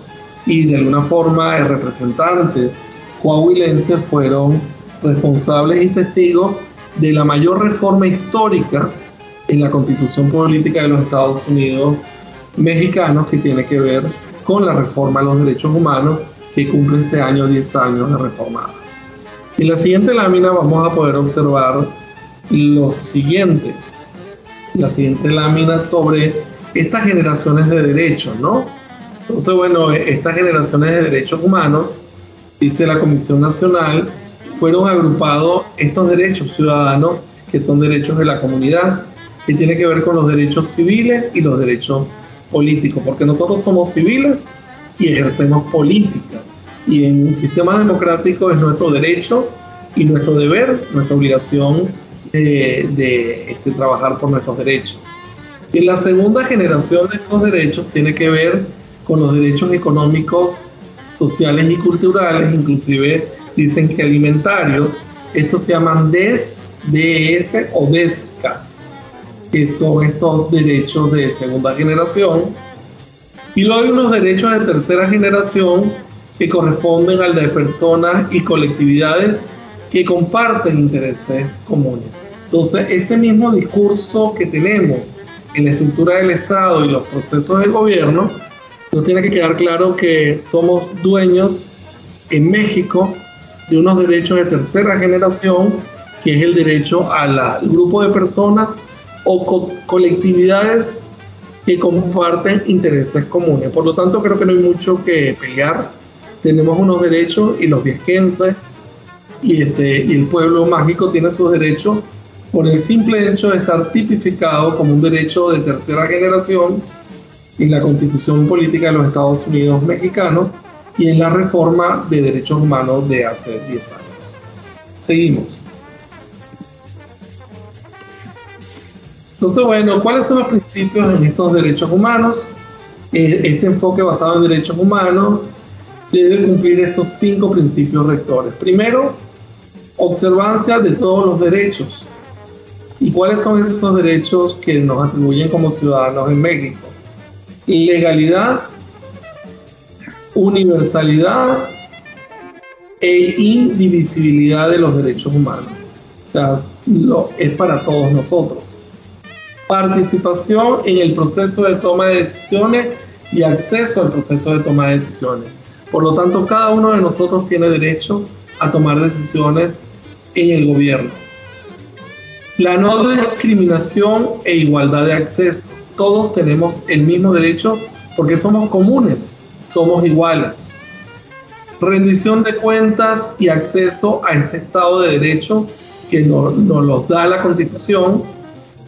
Speaker 2: y de alguna forma representantes coahuilenses fueron responsables y testigos de la mayor reforma histórica en la constitución política de los Estados Unidos mexicanos que tiene que ver con la reforma de los derechos humanos que cumple este año 10 años de reformada. En la siguiente lámina vamos a poder observar lo siguiente. La siguiente lámina sobre estas generaciones de derechos, ¿no? Entonces, bueno, estas generaciones de derechos humanos, dice la Comisión Nacional, fueron agrupados estos derechos ciudadanos que son derechos de la comunidad, que tiene que ver con los derechos civiles y los derechos políticos, porque nosotros somos civiles y ejercemos política. Y en un sistema democrático es nuestro derecho y nuestro deber, nuestra obligación de, este, trabajar por nuestros derechos. Y la segunda generación de estos derechos tiene que ver con los derechos económicos, sociales y culturales, inclusive dicen que alimentarios. Estos se llaman DES, DS o DESCA, que son estos derechos de segunda generación. Y luego hay unos derechos de tercera generación que corresponden al de personas y colectividades que comparten intereses comunes. Entonces, este mismo discurso que tenemos en la estructura del Estado y los procesos del gobierno, nos tiene que quedar claro que somos dueños en México de unos derechos de tercera generación, que es el derecho al grupo de personas o colectividades que comparten intereses comunes. Por lo tanto, creo que no hay mucho que pelear. Tenemos unos derechos y los viesquenses y, este, y el pueblo mágico tiene sus derechos por el simple hecho de estar tipificado como un derecho de tercera generación en la constitución política de los Estados Unidos mexicanos y en la reforma de derechos humanos de hace 10 años. Seguimos. Entonces, bueno, ¿cuáles son los principios en estos derechos humanos? Eh, este enfoque basado en derechos humanos debe cumplir estos cinco principios rectores. Primero, observancia de todos los derechos. ¿Y cuáles son esos derechos que nos atribuyen como ciudadanos en México? Legalidad, universalidad e indivisibilidad de los derechos humanos. O sea, es para todos nosotros. Participación en el proceso de toma de decisiones y acceso al proceso de toma de decisiones. Por lo tanto, cada uno de nosotros tiene derecho a tomar decisiones en el gobierno la no discriminación e igualdad de acceso. Todos tenemos el mismo derecho porque somos comunes, somos iguales. Rendición de cuentas y acceso a este Estado de Derecho que nos, nos los da la Constitución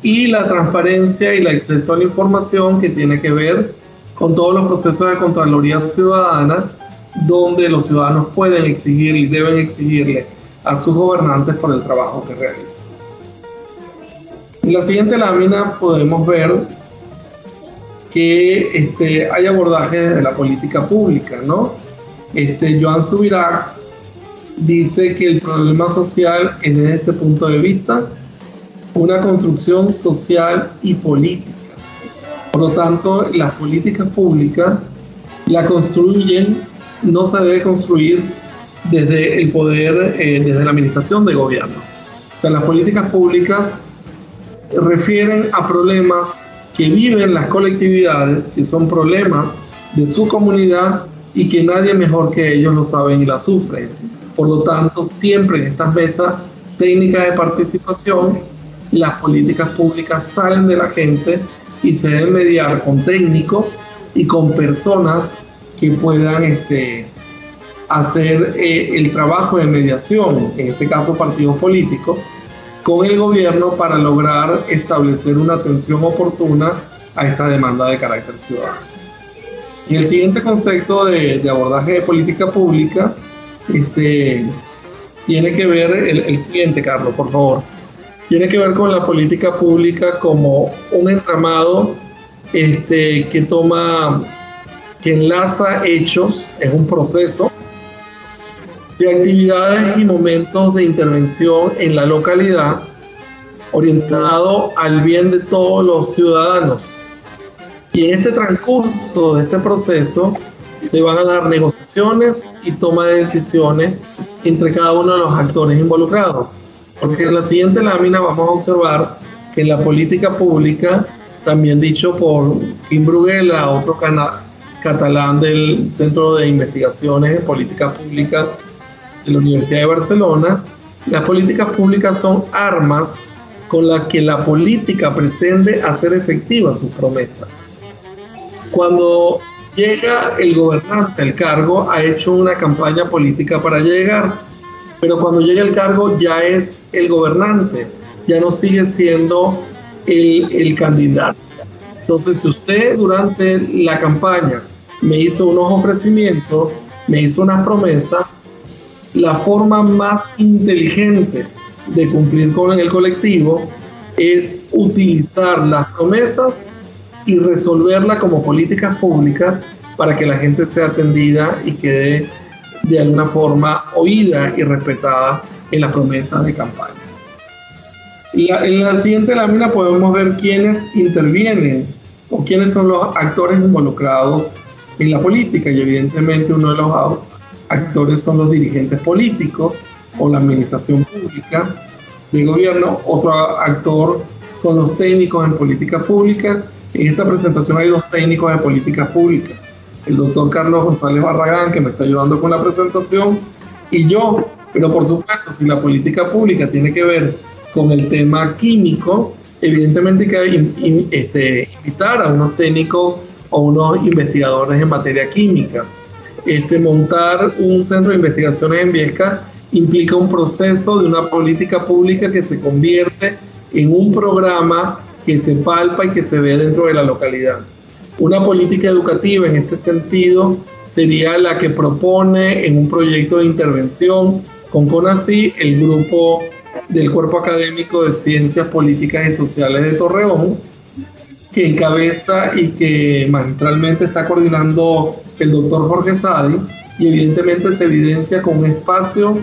Speaker 2: y la transparencia y el acceso a la información que tiene que ver con todos los procesos de Contraloría Ciudadana, donde los ciudadanos pueden exigir y deben exigirle a sus gobernantes por el trabajo que realizan. En la siguiente lámina podemos ver que este, hay abordajes de la política pública, ¿no? Este, Joan Subirac dice que el problema social es desde este punto de vista una construcción social y política. Por lo tanto, las políticas públicas la construyen, no se debe construir desde el poder, eh, desde la administración de gobierno. O sea, las políticas públicas refieren a problemas que viven las colectividades, que son problemas de su comunidad y que nadie mejor que ellos lo saben y la sufren. Por lo tanto, siempre en estas mesas técnicas de participación, las políticas públicas salen de la gente y se deben mediar con técnicos y con personas que puedan este, hacer eh, el trabajo de mediación, en este caso partidos políticos, con el gobierno para lograr establecer una atención oportuna a esta demanda de carácter ciudadano. Y el siguiente concepto de, abordaje de política pública este, tiene que ver, el, el siguiente, Carlos, por favor, tiene que ver con la política pública como un entramado este, que toma, que enlaza hechos, es un proceso de actividades y momentos de intervención en la localidad orientado al bien de todos los ciudadanos. Y en este transcurso de este proceso se van a dar negociaciones y toma de decisiones entre cada uno de los actores involucrados. Porque en la siguiente lámina vamos a observar que en la política pública, también dicho por Kim Bruguela, otro catalán del Centro de Investigaciones en Política Pública de la Universidad de Barcelona, las políticas públicas son armas con las que la política pretende hacer efectiva sus promesas. Cuando llega el gobernante al cargo, ha hecho una campaña política para llegar, pero cuando llega al cargo ya es el gobernante, ya no sigue siendo el, el candidato. Entonces, si usted durante la campaña me hizo unos ofrecimientos, me hizo unas promesas, la forma más inteligente de cumplir con el colectivo es utilizar las promesas y resolverla como políticas públicas para que la gente sea atendida y quede de alguna forma oída y respetada en las promesas de campaña. en la siguiente lámina podemos ver quiénes intervienen o quiénes son los actores involucrados en la política y evidentemente uno de los actores son los dirigentes políticos o la administración pública de gobierno. Otro actor son los técnicos en política pública. En esta presentación hay dos técnicos de política pública. El doctor Carlos González Barragán, que me está ayudando con la presentación, y yo. Pero por supuesto, si la política pública tiene que ver con el tema químico, evidentemente hay que este, invitar a unos técnicos o unos investigadores en materia química este, montar un centro de investigaciones en Viesca implica un proceso de una política pública que se convierte en un programa que se palpa y que se ve dentro de la localidad. Una política educativa en este sentido sería la que propone en un proyecto de intervención con CONACI el grupo del Cuerpo Académico de Ciencias Políticas y Sociales de Torreón, que encabeza y que magistralmente está coordinando el doctor Jorge Sadi y evidentemente se evidencia con un espacio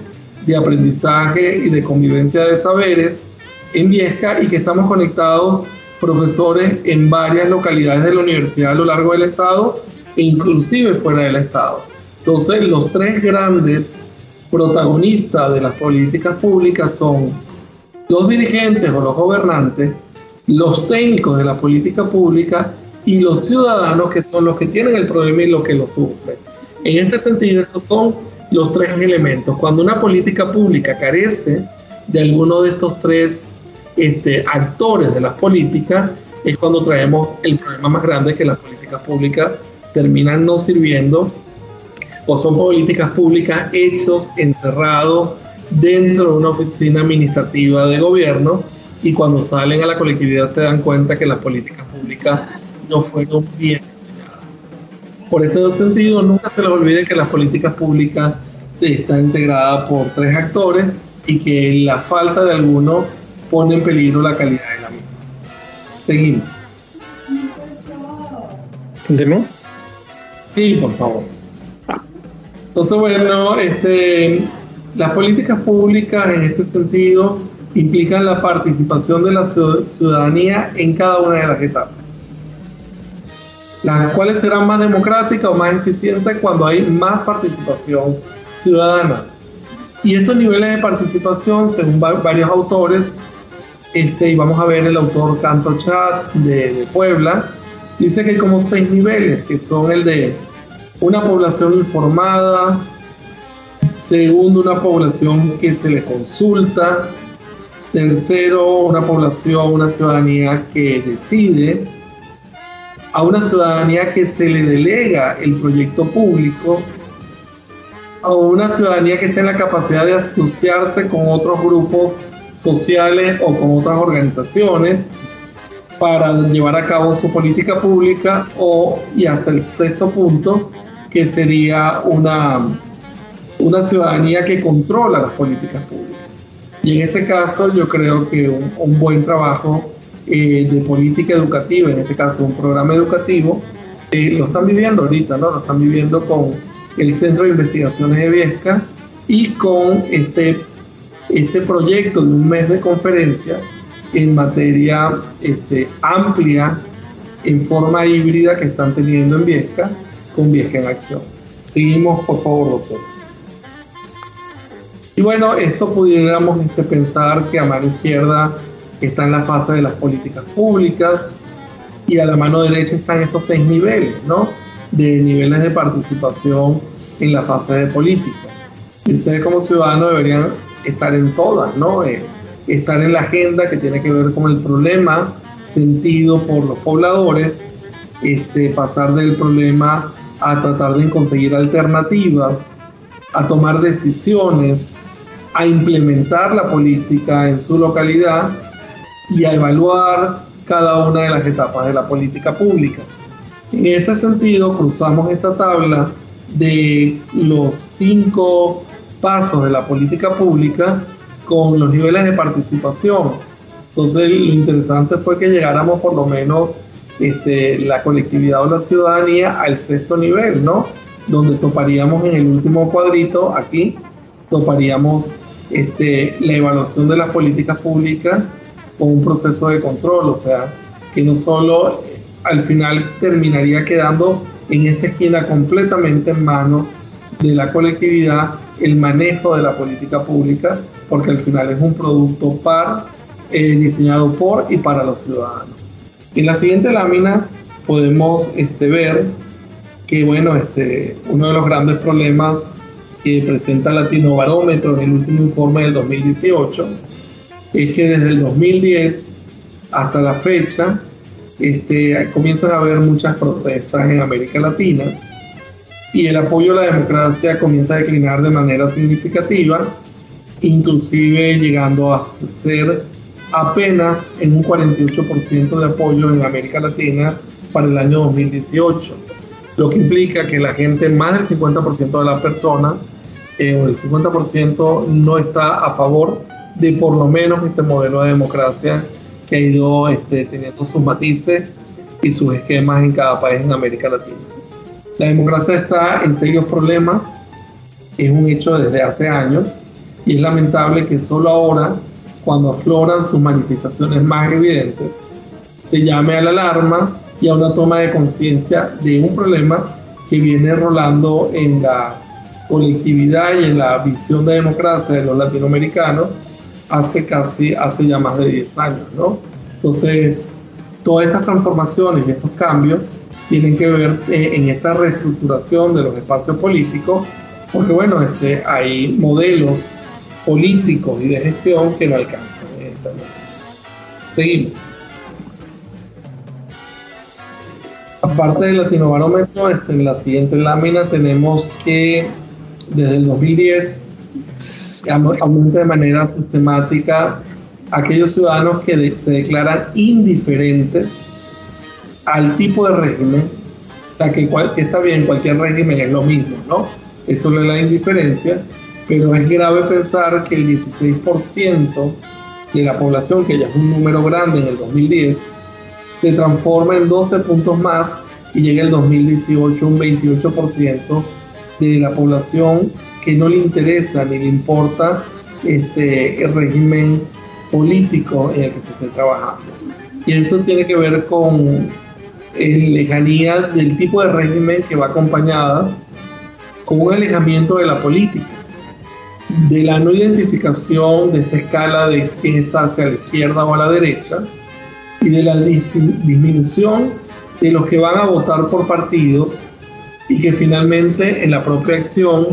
Speaker 2: de aprendizaje y de convivencia de saberes en Viesca y que estamos conectados profesores en varias localidades de la universidad a lo largo del estado e inclusive fuera del estado. Entonces los tres grandes protagonistas de las políticas públicas son los dirigentes o los gobernantes, los técnicos de la política pública y los ciudadanos que son los que tienen el problema y los que lo sufren. En este sentido, estos son los tres elementos. Cuando una política pública carece de alguno de estos tres este, actores de las políticas, es cuando traemos el problema más grande que las políticas públicas terminan no sirviendo o son políticas públicas hechos, encerrados dentro de una oficina administrativa de gobierno y cuando salen a la colectividad se dan cuenta que las políticas públicas no fueron bien diseñadas. Por este sentido, nunca se les olvide que las políticas públicas están integradas por tres actores y que la falta de alguno pone en peligro la calidad de la misma. Seguimos.
Speaker 4: ¿Continúo?
Speaker 2: Sí, por favor. Entonces, bueno, este, las políticas públicas en este sentido implican la participación de la ciudadanía en cada una de las etapas las cuales serán más democráticas o más eficientes cuando hay más participación ciudadana. Y estos niveles de participación, según varios autores, este, y vamos a ver el autor Canto Chat de, Puebla, dice que hay como seis niveles, que son el de una población informada, segundo una población que se le consulta, tercero una población, una ciudadanía que decide, a una ciudadanía que se le delega el proyecto público, a una ciudadanía que tiene la capacidad de asociarse con otros grupos sociales o con otras organizaciones para llevar a cabo su política pública o y hasta el sexto punto que sería una, una ciudadanía que controla las políticas públicas. Y en este caso yo creo que un, buen trabajo eh, de política educativa, en este caso un programa educativo, eh, lo están viviendo ahorita, ¿no? Lo están viviendo con el Centro de Investigaciones de Viesca y con este, este proyecto de un mes de conferencia en materia este, amplia, en forma híbrida que están teniendo en Viesca, con Viesca en Acción. Seguimos, por favor, doctor. Y bueno, esto pudiéramos este, pensar que a mano izquierda está en la fase de las políticas públicas y a la mano derecha están estos seis niveles, ¿no? De niveles de participación en la fase de política. Y ustedes como ciudadanos deberían estar en todas, ¿no? Eh, estar en la agenda que tiene que ver con el problema sentido por los pobladores, este, pasar del problema a tratar de conseguir alternativas, a tomar decisiones, a implementar la política en su localidad y a evaluar cada una de las etapas de la política pública. En este sentido, cruzamos esta tabla de los cinco pasos de la política pública con los niveles de participación. Entonces, lo interesante fue que llegáramos por lo menos este, la colectividad o la ciudadanía al sexto nivel, ¿no? Donde toparíamos en el último cuadrito, aquí, toparíamos este, la evaluación de las políticas públicas con un proceso de control, o sea, que no solo al final terminaría quedando en esta esquina completamente en manos de la colectividad el manejo de la política pública, porque al final es un producto par, eh, diseñado por y para los ciudadanos. En la siguiente lámina podemos este, ver que bueno, este, uno de los grandes problemas que presenta Latino Barómetro en el último informe del 2018 es que desde el 2010 hasta la fecha este, comienzan a haber muchas protestas en América Latina y el apoyo a la democracia comienza a declinar de manera significativa, inclusive llegando a ser apenas en un 48% de apoyo en América Latina para el año 2018, lo que implica que la gente, más del 50% de las personas, eh, el 50% no está a favor de por lo menos este modelo de democracia que ha ido este, teniendo sus matices y sus esquemas en cada país en América Latina. La democracia está en serios problemas, es un hecho desde hace años y es lamentable que solo ahora, cuando afloran sus manifestaciones más evidentes, se llame a la alarma y a una toma de conciencia de un problema que viene rolando en la colectividad y en la visión de democracia de los latinoamericanos hace casi, hace ya más de 10 años, ¿no? Entonces, todas estas transformaciones y estos cambios tienen que ver eh, en esta reestructuración de los espacios políticos, porque bueno, este, hay modelos políticos y de gestión que no alcanzan. Seguimos. Aparte del Latinobarómetro, este, en la siguiente lámina tenemos que desde el 2010 aumenta de manera sistemática aquellos ciudadanos que se declaran indiferentes al tipo de régimen, o sea, que, que está bien, cualquier régimen es lo mismo, ¿no? Eso es la indiferencia, pero es grave pensar que el 16% de la población, que ya es un número grande en el 2010, se transforma en 12 puntos más y llega el 2018 un 28% de la población que no le interesa ni le importa este, el régimen político en el que se esté trabajando. Y esto tiene que ver con la lejanía del tipo de régimen que va acompañada con un alejamiento de la política, de la no identificación de esta escala de quién está hacia la izquierda o a la derecha y de la disminución de los que van a votar por partidos y que finalmente en la propia acción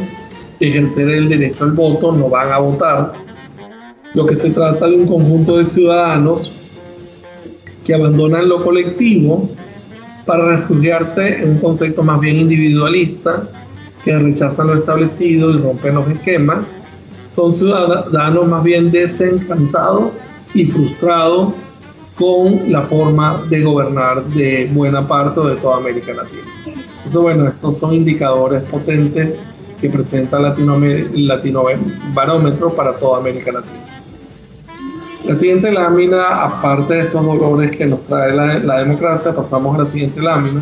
Speaker 2: ejercer el derecho al voto no van a votar. Lo que se trata de un conjunto de ciudadanos que abandonan lo colectivo para refugiarse en un concepto más bien individualista, que rechazan lo establecido y rompen los esquemas. Son ciudadanos más bien desencantados y frustrados con la forma de gobernar de buena parte de toda América Latina. Eso bueno, estos son indicadores potentes que presenta Latino, Latino Barómetro para toda América Latina. La siguiente lámina, aparte de estos dolores que nos trae la, democracia, pasamos a la siguiente lámina.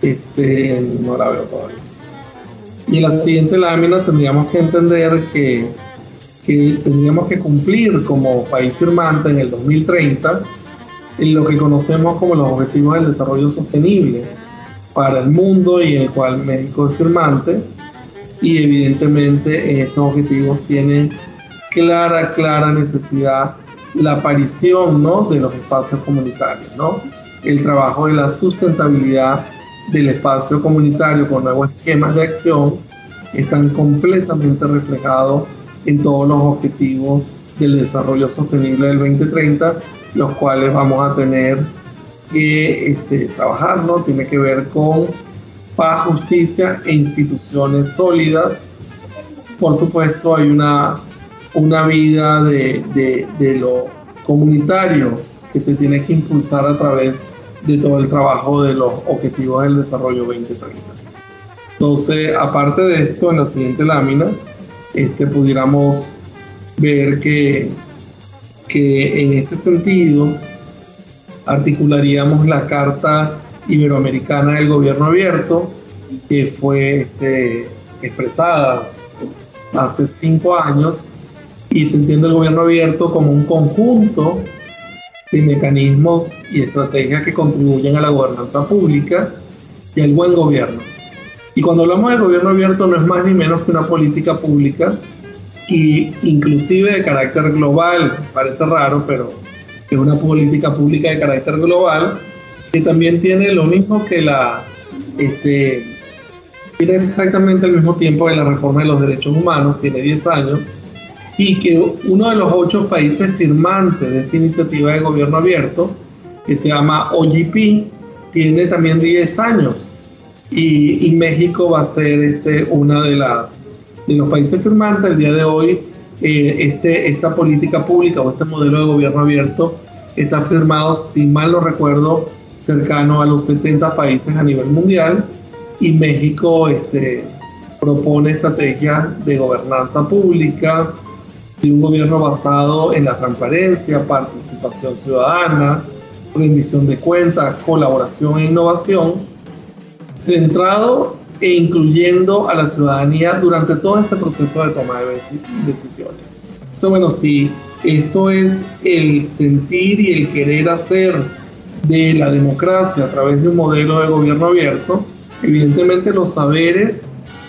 Speaker 2: Este, no la veo todavía. Y en la siguiente lámina tendríamos que entender que, que tendríamos que cumplir como país firmante en el 2030 en lo que conocemos como los Objetivos del Desarrollo Sostenible para el mundo y en el cual México es firmante. Y evidentemente en estos objetivos tienen clara, clara necesidad la aparición ¿no? de los espacios comunitarios, ¿no? el trabajo de la sustentabilidad del espacio comunitario con nuevos esquemas de acción están completamente reflejados en todos los objetivos del desarrollo sostenible del 2030, los cuales vamos a tener que este, trabajar, ¿no? Tiene que ver con paz, justicia e instituciones sólidas. Por supuesto, hay una, una vida de, de, lo comunitario que se tiene que impulsar a través de todo el trabajo de los objetivos del desarrollo 2030. Entonces, aparte de esto, en la siguiente lámina, este, pudiéramos ver que, que en este sentido, articularíamos la Carta Iberoamericana del Gobierno Abierto, que fue este, expresada hace cinco años y se entiende el gobierno abierto como un conjunto de mecanismos y estrategias que contribuyen a la gobernanza pública y al buen gobierno. Y cuando hablamos de gobierno abierto no es más ni menos que una política pública y inclusive de carácter global, parece raro, pero es una política pública de carácter global, que también tiene lo mismo que la, este, tiene exactamente el mismo tiempo que la reforma de los derechos humanos, tiene 10 años, y que uno de los ocho países firmantes de esta iniciativa de gobierno abierto, que se llama OGP, tiene también 10 años. Y, y México va a ser este, una de las de los países firmantes. El día de hoy eh, este, esta política pública o este modelo de gobierno abierto está firmado, si mal no recuerdo, cercano a los 70 países a nivel mundial y México este, propone estrategias de gobernanza pública, de un gobierno basado en la transparencia, participación ciudadana, rendición de cuentas, colaboración e innovación, centrado e incluyendo a la ciudadanía durante todo este proceso de toma de decisiones. Eso, bueno, si esto es el sentir y el querer hacer de la democracia a través de un modelo de gobierno abierto, evidentemente los saberes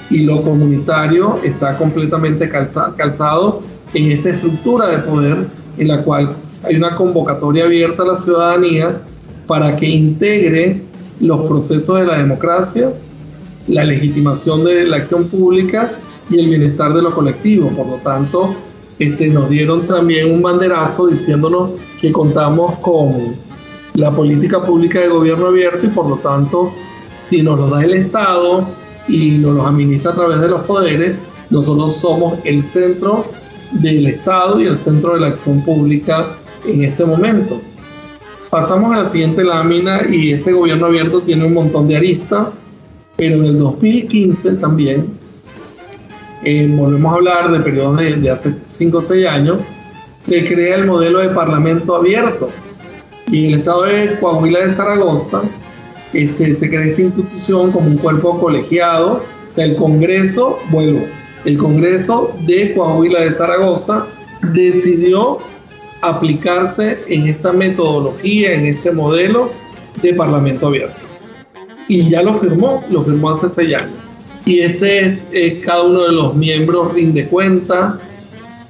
Speaker 2: y lo comunitario está completamente calzado en esta estructura de poder en la cual hay una convocatoria abierta a la ciudadanía para que integre los procesos de la democracia la legitimación de la acción pública y el bienestar de lo colectivo. Por lo tanto, este, nos dieron también un banderazo diciéndonos que contamos con la política pública de gobierno abierto y por lo tanto, si nos lo da el Estado y nos los administra a través de los poderes, nosotros somos el centro del Estado y el centro de la acción pública en este momento. Pasamos a la siguiente lámina y este gobierno abierto tiene un montón de aristas pero en el 2015 también, eh, volvemos a hablar de periodos de, hace 5 o 6 años, se crea el modelo de parlamento abierto. Y en el estado de Coahuila de Zaragoza este, se crea esta institución como un cuerpo colegiado, o sea, el Congreso, vuelvo, el Congreso de Coahuila de Zaragoza decidió aplicarse en esta metodología, en este modelo de parlamento abierto y ya lo firmó, lo firmó hace seis años. Y este es, cada uno de los miembros rinde cuenta,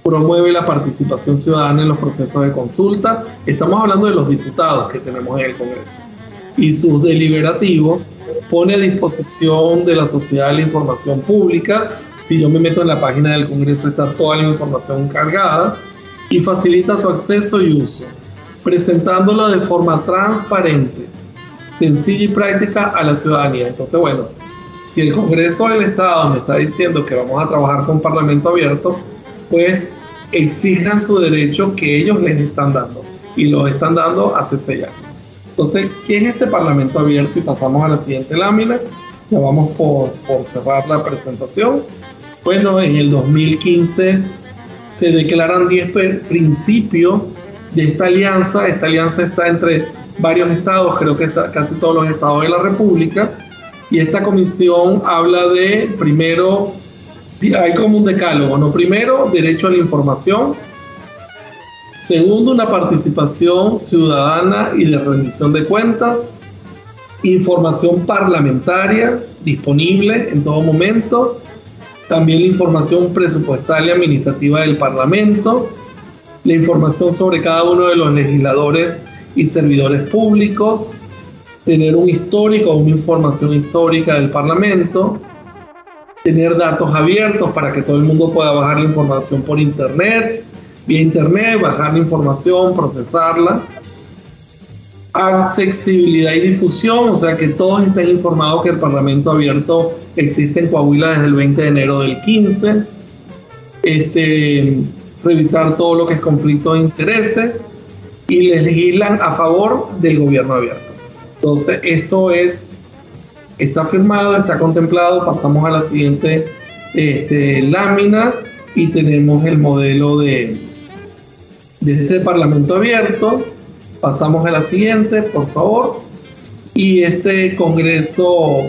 Speaker 2: promueve la participación ciudadana en los procesos de consulta. Estamos hablando de los diputados que tenemos en el Congreso. y sus deliberativos pone a disposición de la sociedad la información pública. Si yo me meto en la página del Congreso está toda la información cargada y facilita su acceso y uso, presentándola de forma transparente, sencilla y práctica a la ciudadanía. Entonces, bueno, si el Congreso del Estado me está diciendo que vamos a trabajar con Parlamento abierto, pues exijan su derecho que ellos les están dando y lo están dando hace seis años. Entonces, ¿qué es este Parlamento abierto? Y pasamos a la siguiente lámina. Ya vamos por, por cerrar la presentación. Bueno, en el 2015 se declaran 10 principios de esta alianza. Esta alianza está entre varios estados, creo que casi todos los estados de la República. Y esta comisión habla de, primero, hay como un decálogo, ¿no? Primero, derecho a la información. Segundo, una participación ciudadana y de rendición de cuentas. Información parlamentaria disponible en todo momento. También la información presupuestal y administrativa del Parlamento. La información sobre cada uno de los legisladores y servidores públicos. Tener un histórico, una información histórica del Parlamento tener datos abiertos para que todo el mundo pueda bajar la información por internet, vía internet, bajar la información, procesarla. Accesibilidad y difusión, o sea que todos estén informados que el Parlamento abierto existe en Coahuila desde el 20 de enero del 15. Este, revisar todo lo que es conflicto de intereses y legislan a favor del gobierno abierto. Entonces, esto es está firmado, está contemplado, pasamos a la siguiente este, lámina y tenemos el modelo de, de este Parlamento abierto. Pasamos a la siguiente, por favor. Y este Congreso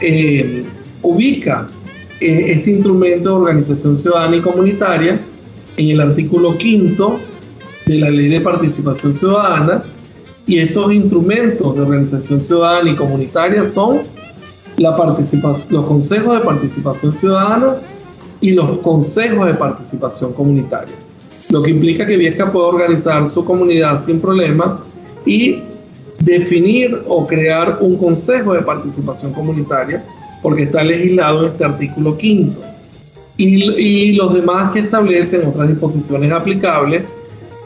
Speaker 2: eh, ubica eh, este instrumento de organización ciudadana y comunitaria en el artículo quinto de la Ley de Participación Ciudadana y estos instrumentos de organización ciudadana y comunitaria son la los consejos de participación ciudadana y los consejos de participación comunitaria. Lo que implica que Viesca puede organizar su comunidad sin problema y definir o crear un consejo de participación comunitaria, porque está legislado en este artículo quinto. Y, y los demás que establecen otras disposiciones aplicables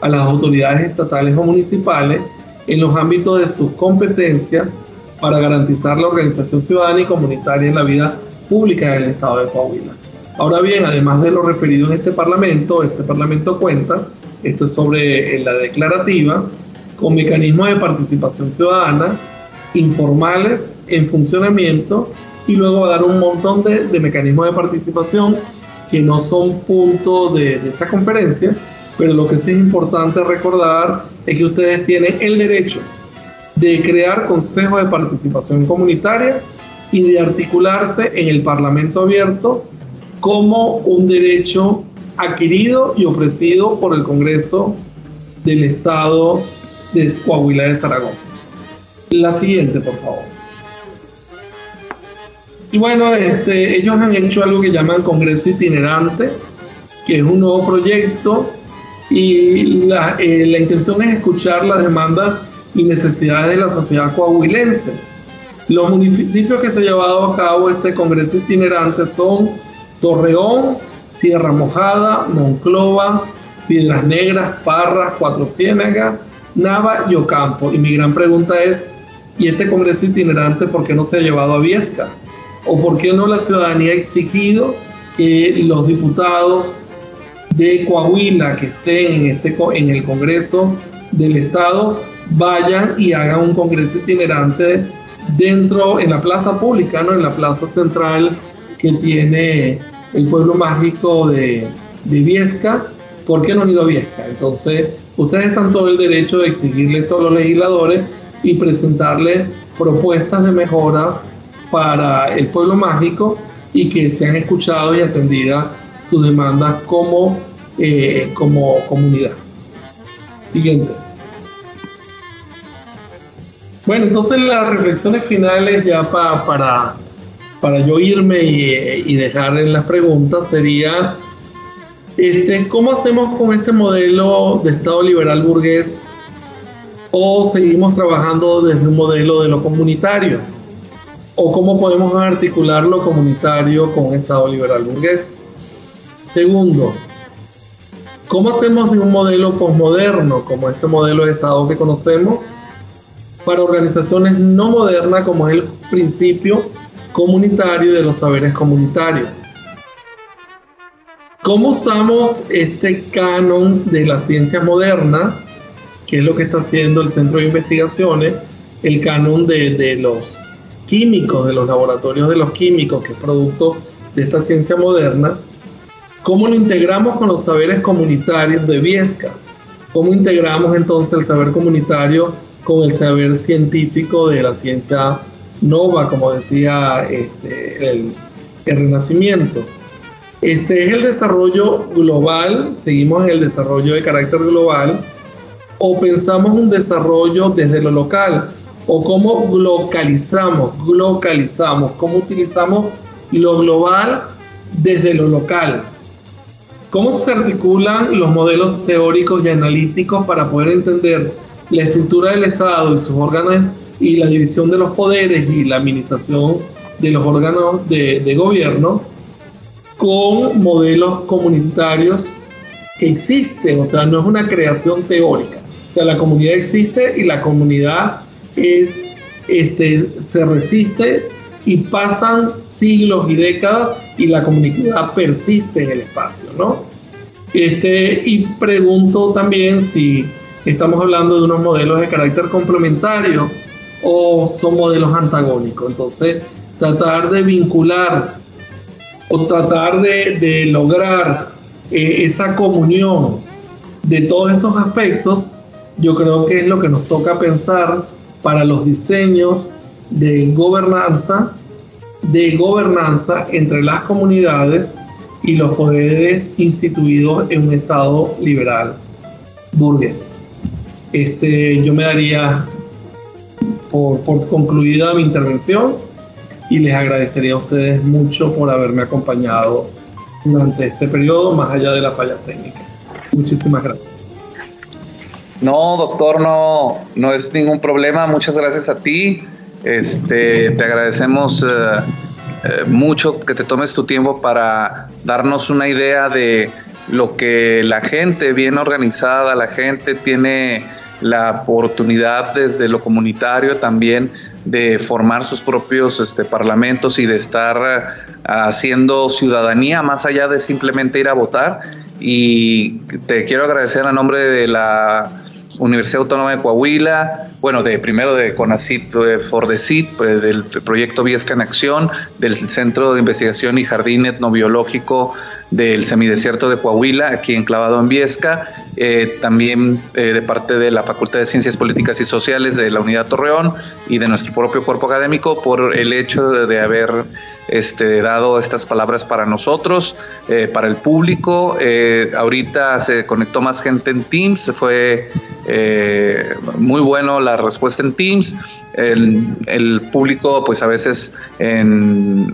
Speaker 2: a las autoridades estatales o municipales en los ámbitos de sus competencias para garantizar la organización ciudadana y comunitaria en la vida pública del Estado de Coahuila. Ahora bien, además de lo referido en este Parlamento, este Parlamento cuenta, esto es sobre eh, la declarativa, con mecanismos de participación ciudadana informales en funcionamiento y luego va a dar un montón de, mecanismos de participación que no son puntos de, de esta conferencia, pero lo que sí es importante recordar es que ustedes tienen el derecho de crear consejos de participación comunitaria y de articularse en el Parlamento abierto como un derecho adquirido y ofrecido por el Congreso del Estado de Coahuila de Zaragoza. La siguiente, por favor. Y bueno, este, ellos han hecho algo que llaman Congreso Itinerante, que es un nuevo proyecto y la, eh, la intención es escuchar las demandas y necesidades de la sociedad coahuilense. Los municipios que se ha llevado a cabo este congreso itinerante son Torreón, Sierra Mojada, Monclova, Piedras Negras, Parras, Cuatro Ciénagas, Nava y Ocampo. Y mi gran pregunta es, ¿y este congreso itinerante por qué no se ha llevado a Viesca? ¿O por qué no la ciudadanía ha exigido que los diputados de Coahuila que estén en, este, en el Congreso del Estado vayan y hagan un congreso itinerante dentro, en la plaza pública, ¿no? en la plaza central que tiene el pueblo mágico de, de Viesca. ¿Por qué no han ido a Viesca? Entonces, ustedes están todo el derecho de exigirle esto a los legisladores y presentarle propuestas de mejora para el pueblo mágico y que sean escuchados y atendidas sus demandas como eh, como comunidad. Siguiente. Bueno, entonces las reflexiones finales ya para, para yo irme y, dejar en las preguntas sería, este, ¿cómo hacemos con este modelo de Estado liberal burgués o seguimos trabajando desde un modelo de lo comunitario o cómo podemos articular lo comunitario con un Estado liberal burgués. Segundo, ¿cómo hacemos de un modelo posmoderno como este modelo de Estado que conocemos para organizaciones no modernas como es el principio comunitario de los saberes comunitarios? ¿Cómo usamos este canon de la ciencia moderna, que es lo que está haciendo el Centro de Investigaciones, el canon de, de los químicos, de los laboratorios de los químicos, que es producto de esta ciencia moderna, ¿cómo lo integramos con los saberes comunitarios de Viesca? ¿Cómo integramos entonces el saber comunitario con el saber científico de la ciencia nova, como decía este, el, el Renacimiento? Este es el desarrollo global, seguimos en el desarrollo de carácter global, o pensamos un desarrollo desde lo local, o cómo localizamos, localizamos, cómo utilizamos lo global desde lo local. ¿Cómo se articulan los modelos teóricos y analíticos para poder entender la estructura del Estado y sus órganos y la división de los poderes y la administración de los órganos de, de gobierno con modelos comunitarios que existen? O sea, no es una creación teórica. O sea, la comunidad existe y la comunidad es, este, se resiste y pasan siglos y décadas y la comunidad persiste en el espacio, ¿no? Este, y pregunto también si estamos hablando de unos modelos de carácter complementario o son modelos antagónicos. Entonces, tratar de vincular o tratar de, lograr eh, esa comunión de todos estos aspectos, yo creo que es lo que nos toca pensar para los diseños de gobernanza, de gobernanza entre las comunidades y los poderes instituidos en un Estado liberal burgués. Este, yo me daría por, por concluida mi intervención y les agradecería a ustedes mucho por haberme acompañado durante este periodo, más allá de la falla técnica. Muchísimas gracias.
Speaker 1: No, doctor, no, no es ningún problema. Muchas gracias a ti. Este, te agradecemos eh, eh, mucho que te tomes tu tiempo para darnos una idea de lo que la gente bien organizada, la gente tiene la oportunidad desde lo comunitario también de formar sus propios este, parlamentos y de estar eh, haciendo ciudadanía más allá de simplemente ir a votar. Y te quiero agradecer a nombre de la Universidad Autónoma de Coahuila, bueno, de primero de CONACIT, de FORDECIT, pues, del proyecto Viesca en Acción, del Centro de Investigación y Jardín Etnobiológico del semidesierto de Coahuila, aquí enclavado en Viesca, eh, también eh, de parte de la Facultad de Ciencias Políticas y Sociales de la Unidad Torreón y de nuestro propio cuerpo académico por el hecho de, haber este, dado estas palabras para nosotros, eh, para el público. ahorita se conectó más gente en Teams, fue muy bueno la respuesta en Teams el, público, pues a veces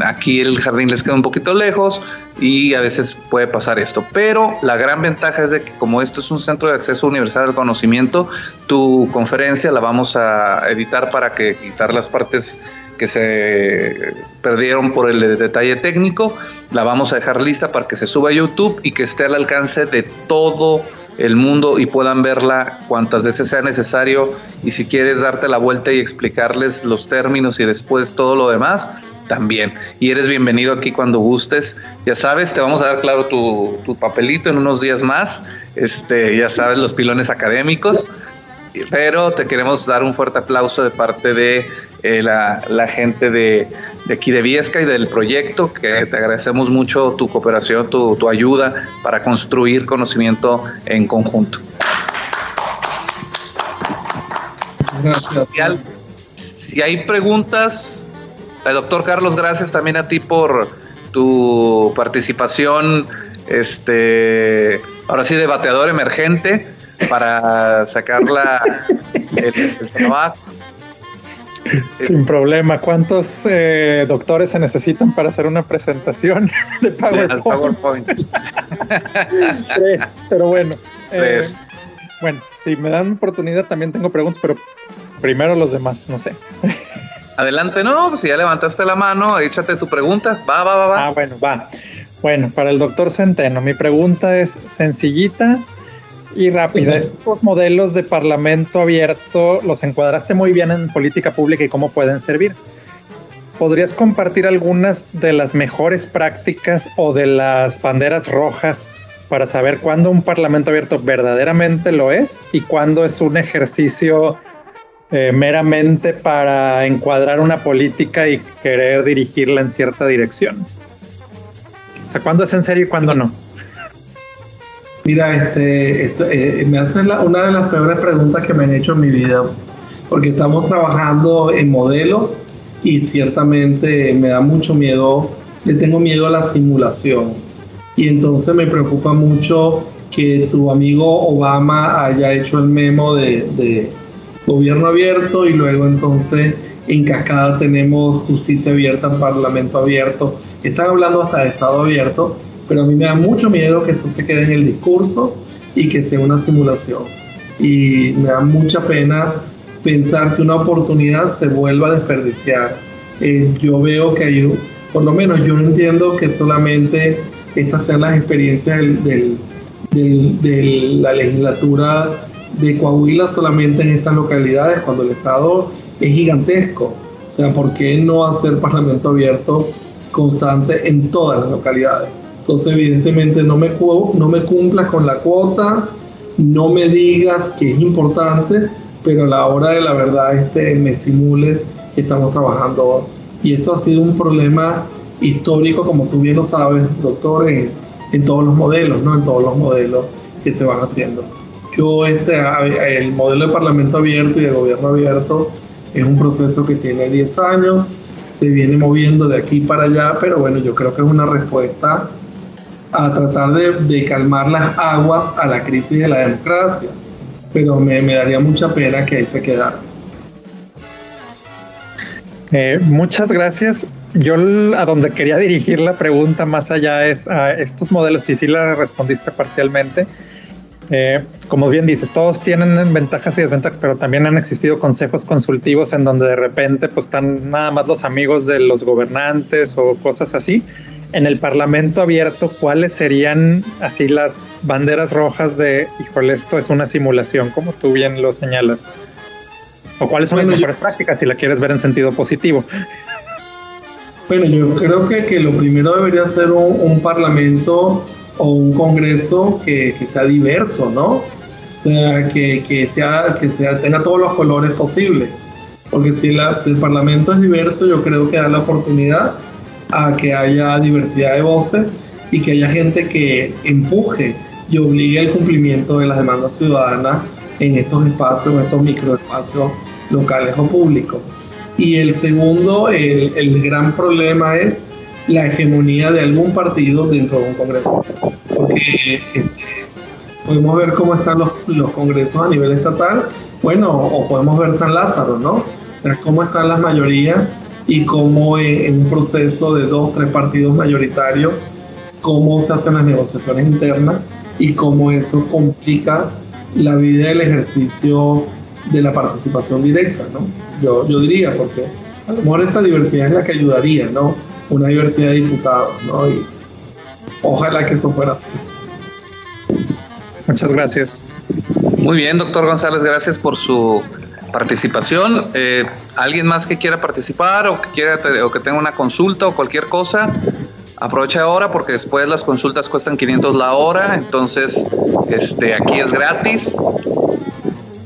Speaker 1: aquí el jardín les queda un poquito lejos y a veces puede pasar esto. Pero la gran ventaja es de que como esto es un centro de acceso universal al conocimiento, tu conferencia la vamos a editar para que quitar las partes que se perdieron por el detalle técnico, la vamos a dejar lista para que se suba a YouTube y que esté al alcance de todo el mundo y puedan verla cuantas veces sea necesario y si quieres darte la vuelta y explicarles los términos y después todo lo demás, también. Y eres bienvenido aquí cuando gustes. Ya sabes, te vamos a dar claro tu, papelito en unos días más. Este, ya sabes, los pilones académicos. Pero te queremos dar un fuerte aplauso de parte de eh, la, gente de, aquí de Viesca y del proyecto, que te agradecemos mucho tu cooperación, tu, ayuda para construir conocimiento en conjunto.
Speaker 2: Gracias.
Speaker 1: Si hay preguntas, el doctor Carlos, gracias también a ti por tu participación, este, ahora sí, de bateador emergente para sacar el trabajo.
Speaker 4: Sin problema. ¿Cuántos eh, doctores se necesitan para hacer una presentación de PowerPoint?
Speaker 1: PowerPoint.
Speaker 4: Tres, pero bueno.
Speaker 1: Tres.
Speaker 4: Bueno, si me dan oportunidad también tengo preguntas, pero primero los demás, no sé.
Speaker 1: Adelante, no, pues si ya levantaste la mano, échate tu pregunta. Va, va, va, va.
Speaker 4: Ah, bueno, va. Bueno, para el doctor Centeno, mi pregunta es sencillita y rápida. Estos modelos de parlamento abierto los encuadraste muy bien en política pública y cómo pueden servir. ¿Podrías compartir algunas de las mejores prácticas o de las banderas rojas para saber cuándo un parlamento abierto verdaderamente lo es y cuándo es un ejercicio eh, meramente para encuadrar una política y querer dirigirla en cierta dirección? O sea, ¿cuándo es en serio y cuándo no?
Speaker 2: Mira, este, eh, me haces una de las peores preguntas que me han hecho en mi vida, porque estamos trabajando en modelos y ciertamente me da mucho miedo, le tengo miedo a la simulación. Y entonces me preocupa mucho que tu amigo Obama haya hecho el memo de gobierno abierto y luego entonces en cascada tenemos justicia abierta, parlamento abierto. Están hablando hasta de Estado abierto, pero a mí me da mucho miedo que esto se quede en el discurso y que sea una simulación. Y me da mucha pena pensar que una oportunidad se vuelva a desperdiciar. Eh, yo veo que hay, por lo menos yo no entiendo que solamente estas sean las experiencias de la legislatura de Coahuila solamente en estas localidades cuando el Estado es gigantesco. O sea, ¿por qué no hacer parlamento abierto constante en todas las localidades? Entonces, evidentemente, no me, no me cumplas con la cuota, no me digas que es importante, pero a la hora de la verdad este, me simules que estamos trabajando. Y eso ha sido un problema histórico, como tú bien lo sabes, doctor, en, en todos los modelos, ¿no? En todos los modelos que se van haciendo. Yo, este, el modelo de parlamento abierto y de gobierno abierto es un proceso que tiene 10 años, se viene moviendo de aquí para allá, pero bueno, yo creo que es una respuesta a tratar de, calmar las aguas a la crisis de la democracia. Pero me, daría mucha pena que ahí se quedara.
Speaker 4: Eh, muchas gracias. Yo a donde quería dirigir la pregunta más allá es a estos modelos, y sí la respondiste parcialmente, eh, como bien dices, todos tienen ventajas y desventajas, pero también han existido consejos consultivos en donde de repente pues están nada más los amigos de los gobernantes o cosas así. En el Parlamento abierto, ¿cuáles serían así las banderas rojas de, híjole, esto es una simulación, como tú bien lo señalas? ¿O cuáles son las mejores prácticas si la quieres ver en sentido positivo?
Speaker 2: Bueno, yo creo que, que lo primero debería ser un parlamento o un congreso que, que, sea diverso, ¿no? O sea, que, que, sea, que sea, tenga todos los colores posibles. Porque si, la, si el Parlamento es diverso, yo creo que da la oportunidad a que haya diversidad de voces y que haya gente que empuje y obligue al cumplimiento de las demandas ciudadanas en estos espacios, en estos microespacios locales o públicos. Y el segundo, el, el gran problema es la hegemonía de algún partido dentro de un congreso. Porque este, podemos ver cómo están los, los, congresos a nivel estatal, bueno, o podemos ver San Lázaro, ¿no? O sea, cómo están las mayorías y cómo en, un proceso de dos, tres partidos mayoritarios, cómo se hacen las negociaciones internas y cómo eso complica la vida del ejercicio de la participación directa, ¿no? Yo, yo diría, porque a lo mejor esa diversidad es la que ayudaría, ¿no? Una diversidad de diputados, ¿no? Y ojalá que eso fuera así.
Speaker 4: Muchas gracias.
Speaker 1: Muy bien, doctor González, gracias por su participación. Eh, ¿Alguien más que quiera participar o que quiera o que tenga una consulta o cualquier cosa? Aprovecha ahora porque después las consultas cuestan 500 la hora, entonces este aquí es gratis.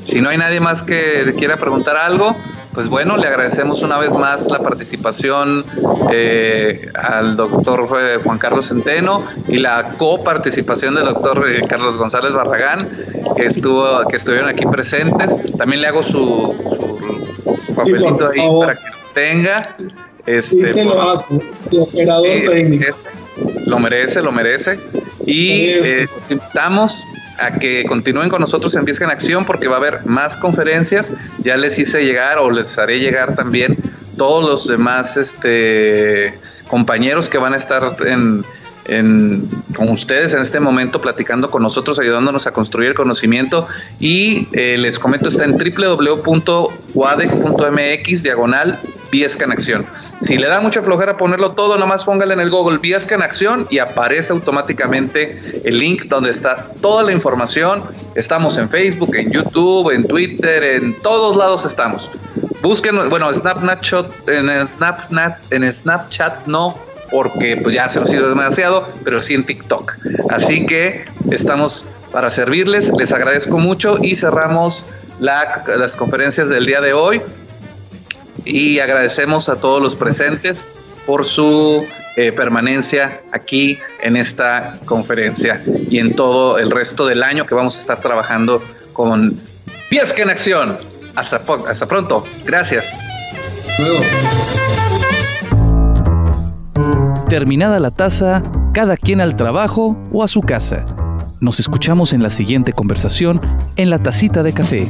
Speaker 1: Si no hay nadie más que quiera preguntar algo, pues bueno, le agradecemos una vez más la participación eh, al doctor eh, Juan Carlos Centeno y la coparticipación del doctor eh, Carlos González Barragán, que estuvo, que estuvieron aquí presentes. También le hago su, papelito ahí para que lo tenga.
Speaker 2: Este, se lo hace, el operador técnico.
Speaker 1: Lo merece, lo merece. Y invitamos a que continúen con nosotros en Viesca en Acción porque va a haber más conferencias. Ya les hice llegar o les haré llegar también todos los demás este, compañeros que van a estar con ustedes en este momento, platicando con nosotros, ayudándonos a construir el conocimiento. Y eh, les comento, está en www.wadec.mx diagonal Viesca en Acción. Si le da mucha flojera ponerlo todo, nomás póngale en el Google Viesca en Acción y aparece automáticamente el link donde está toda la información. Estamos en Facebook, en YouTube, en Twitter, en todos lados estamos. Busquen, bueno, Snapchat, en Snapchat, en Snapchat no, porque pues ya se nos ha sido demasiado, pero sí en TikTok. Así que estamos para servirles. Les agradezco mucho y cerramos las conferencias del día de hoy y agradecemos a todos los presentes por su eh, permanencia aquí en esta conferencia y en todo el resto del año que vamos a estar trabajando con Piesca en Acción. Hasta, hasta pronto. Gracias.
Speaker 3: Terminada la taza, cada quien al trabajo o a su casa. Nos escuchamos en la siguiente conversación en la tacita de café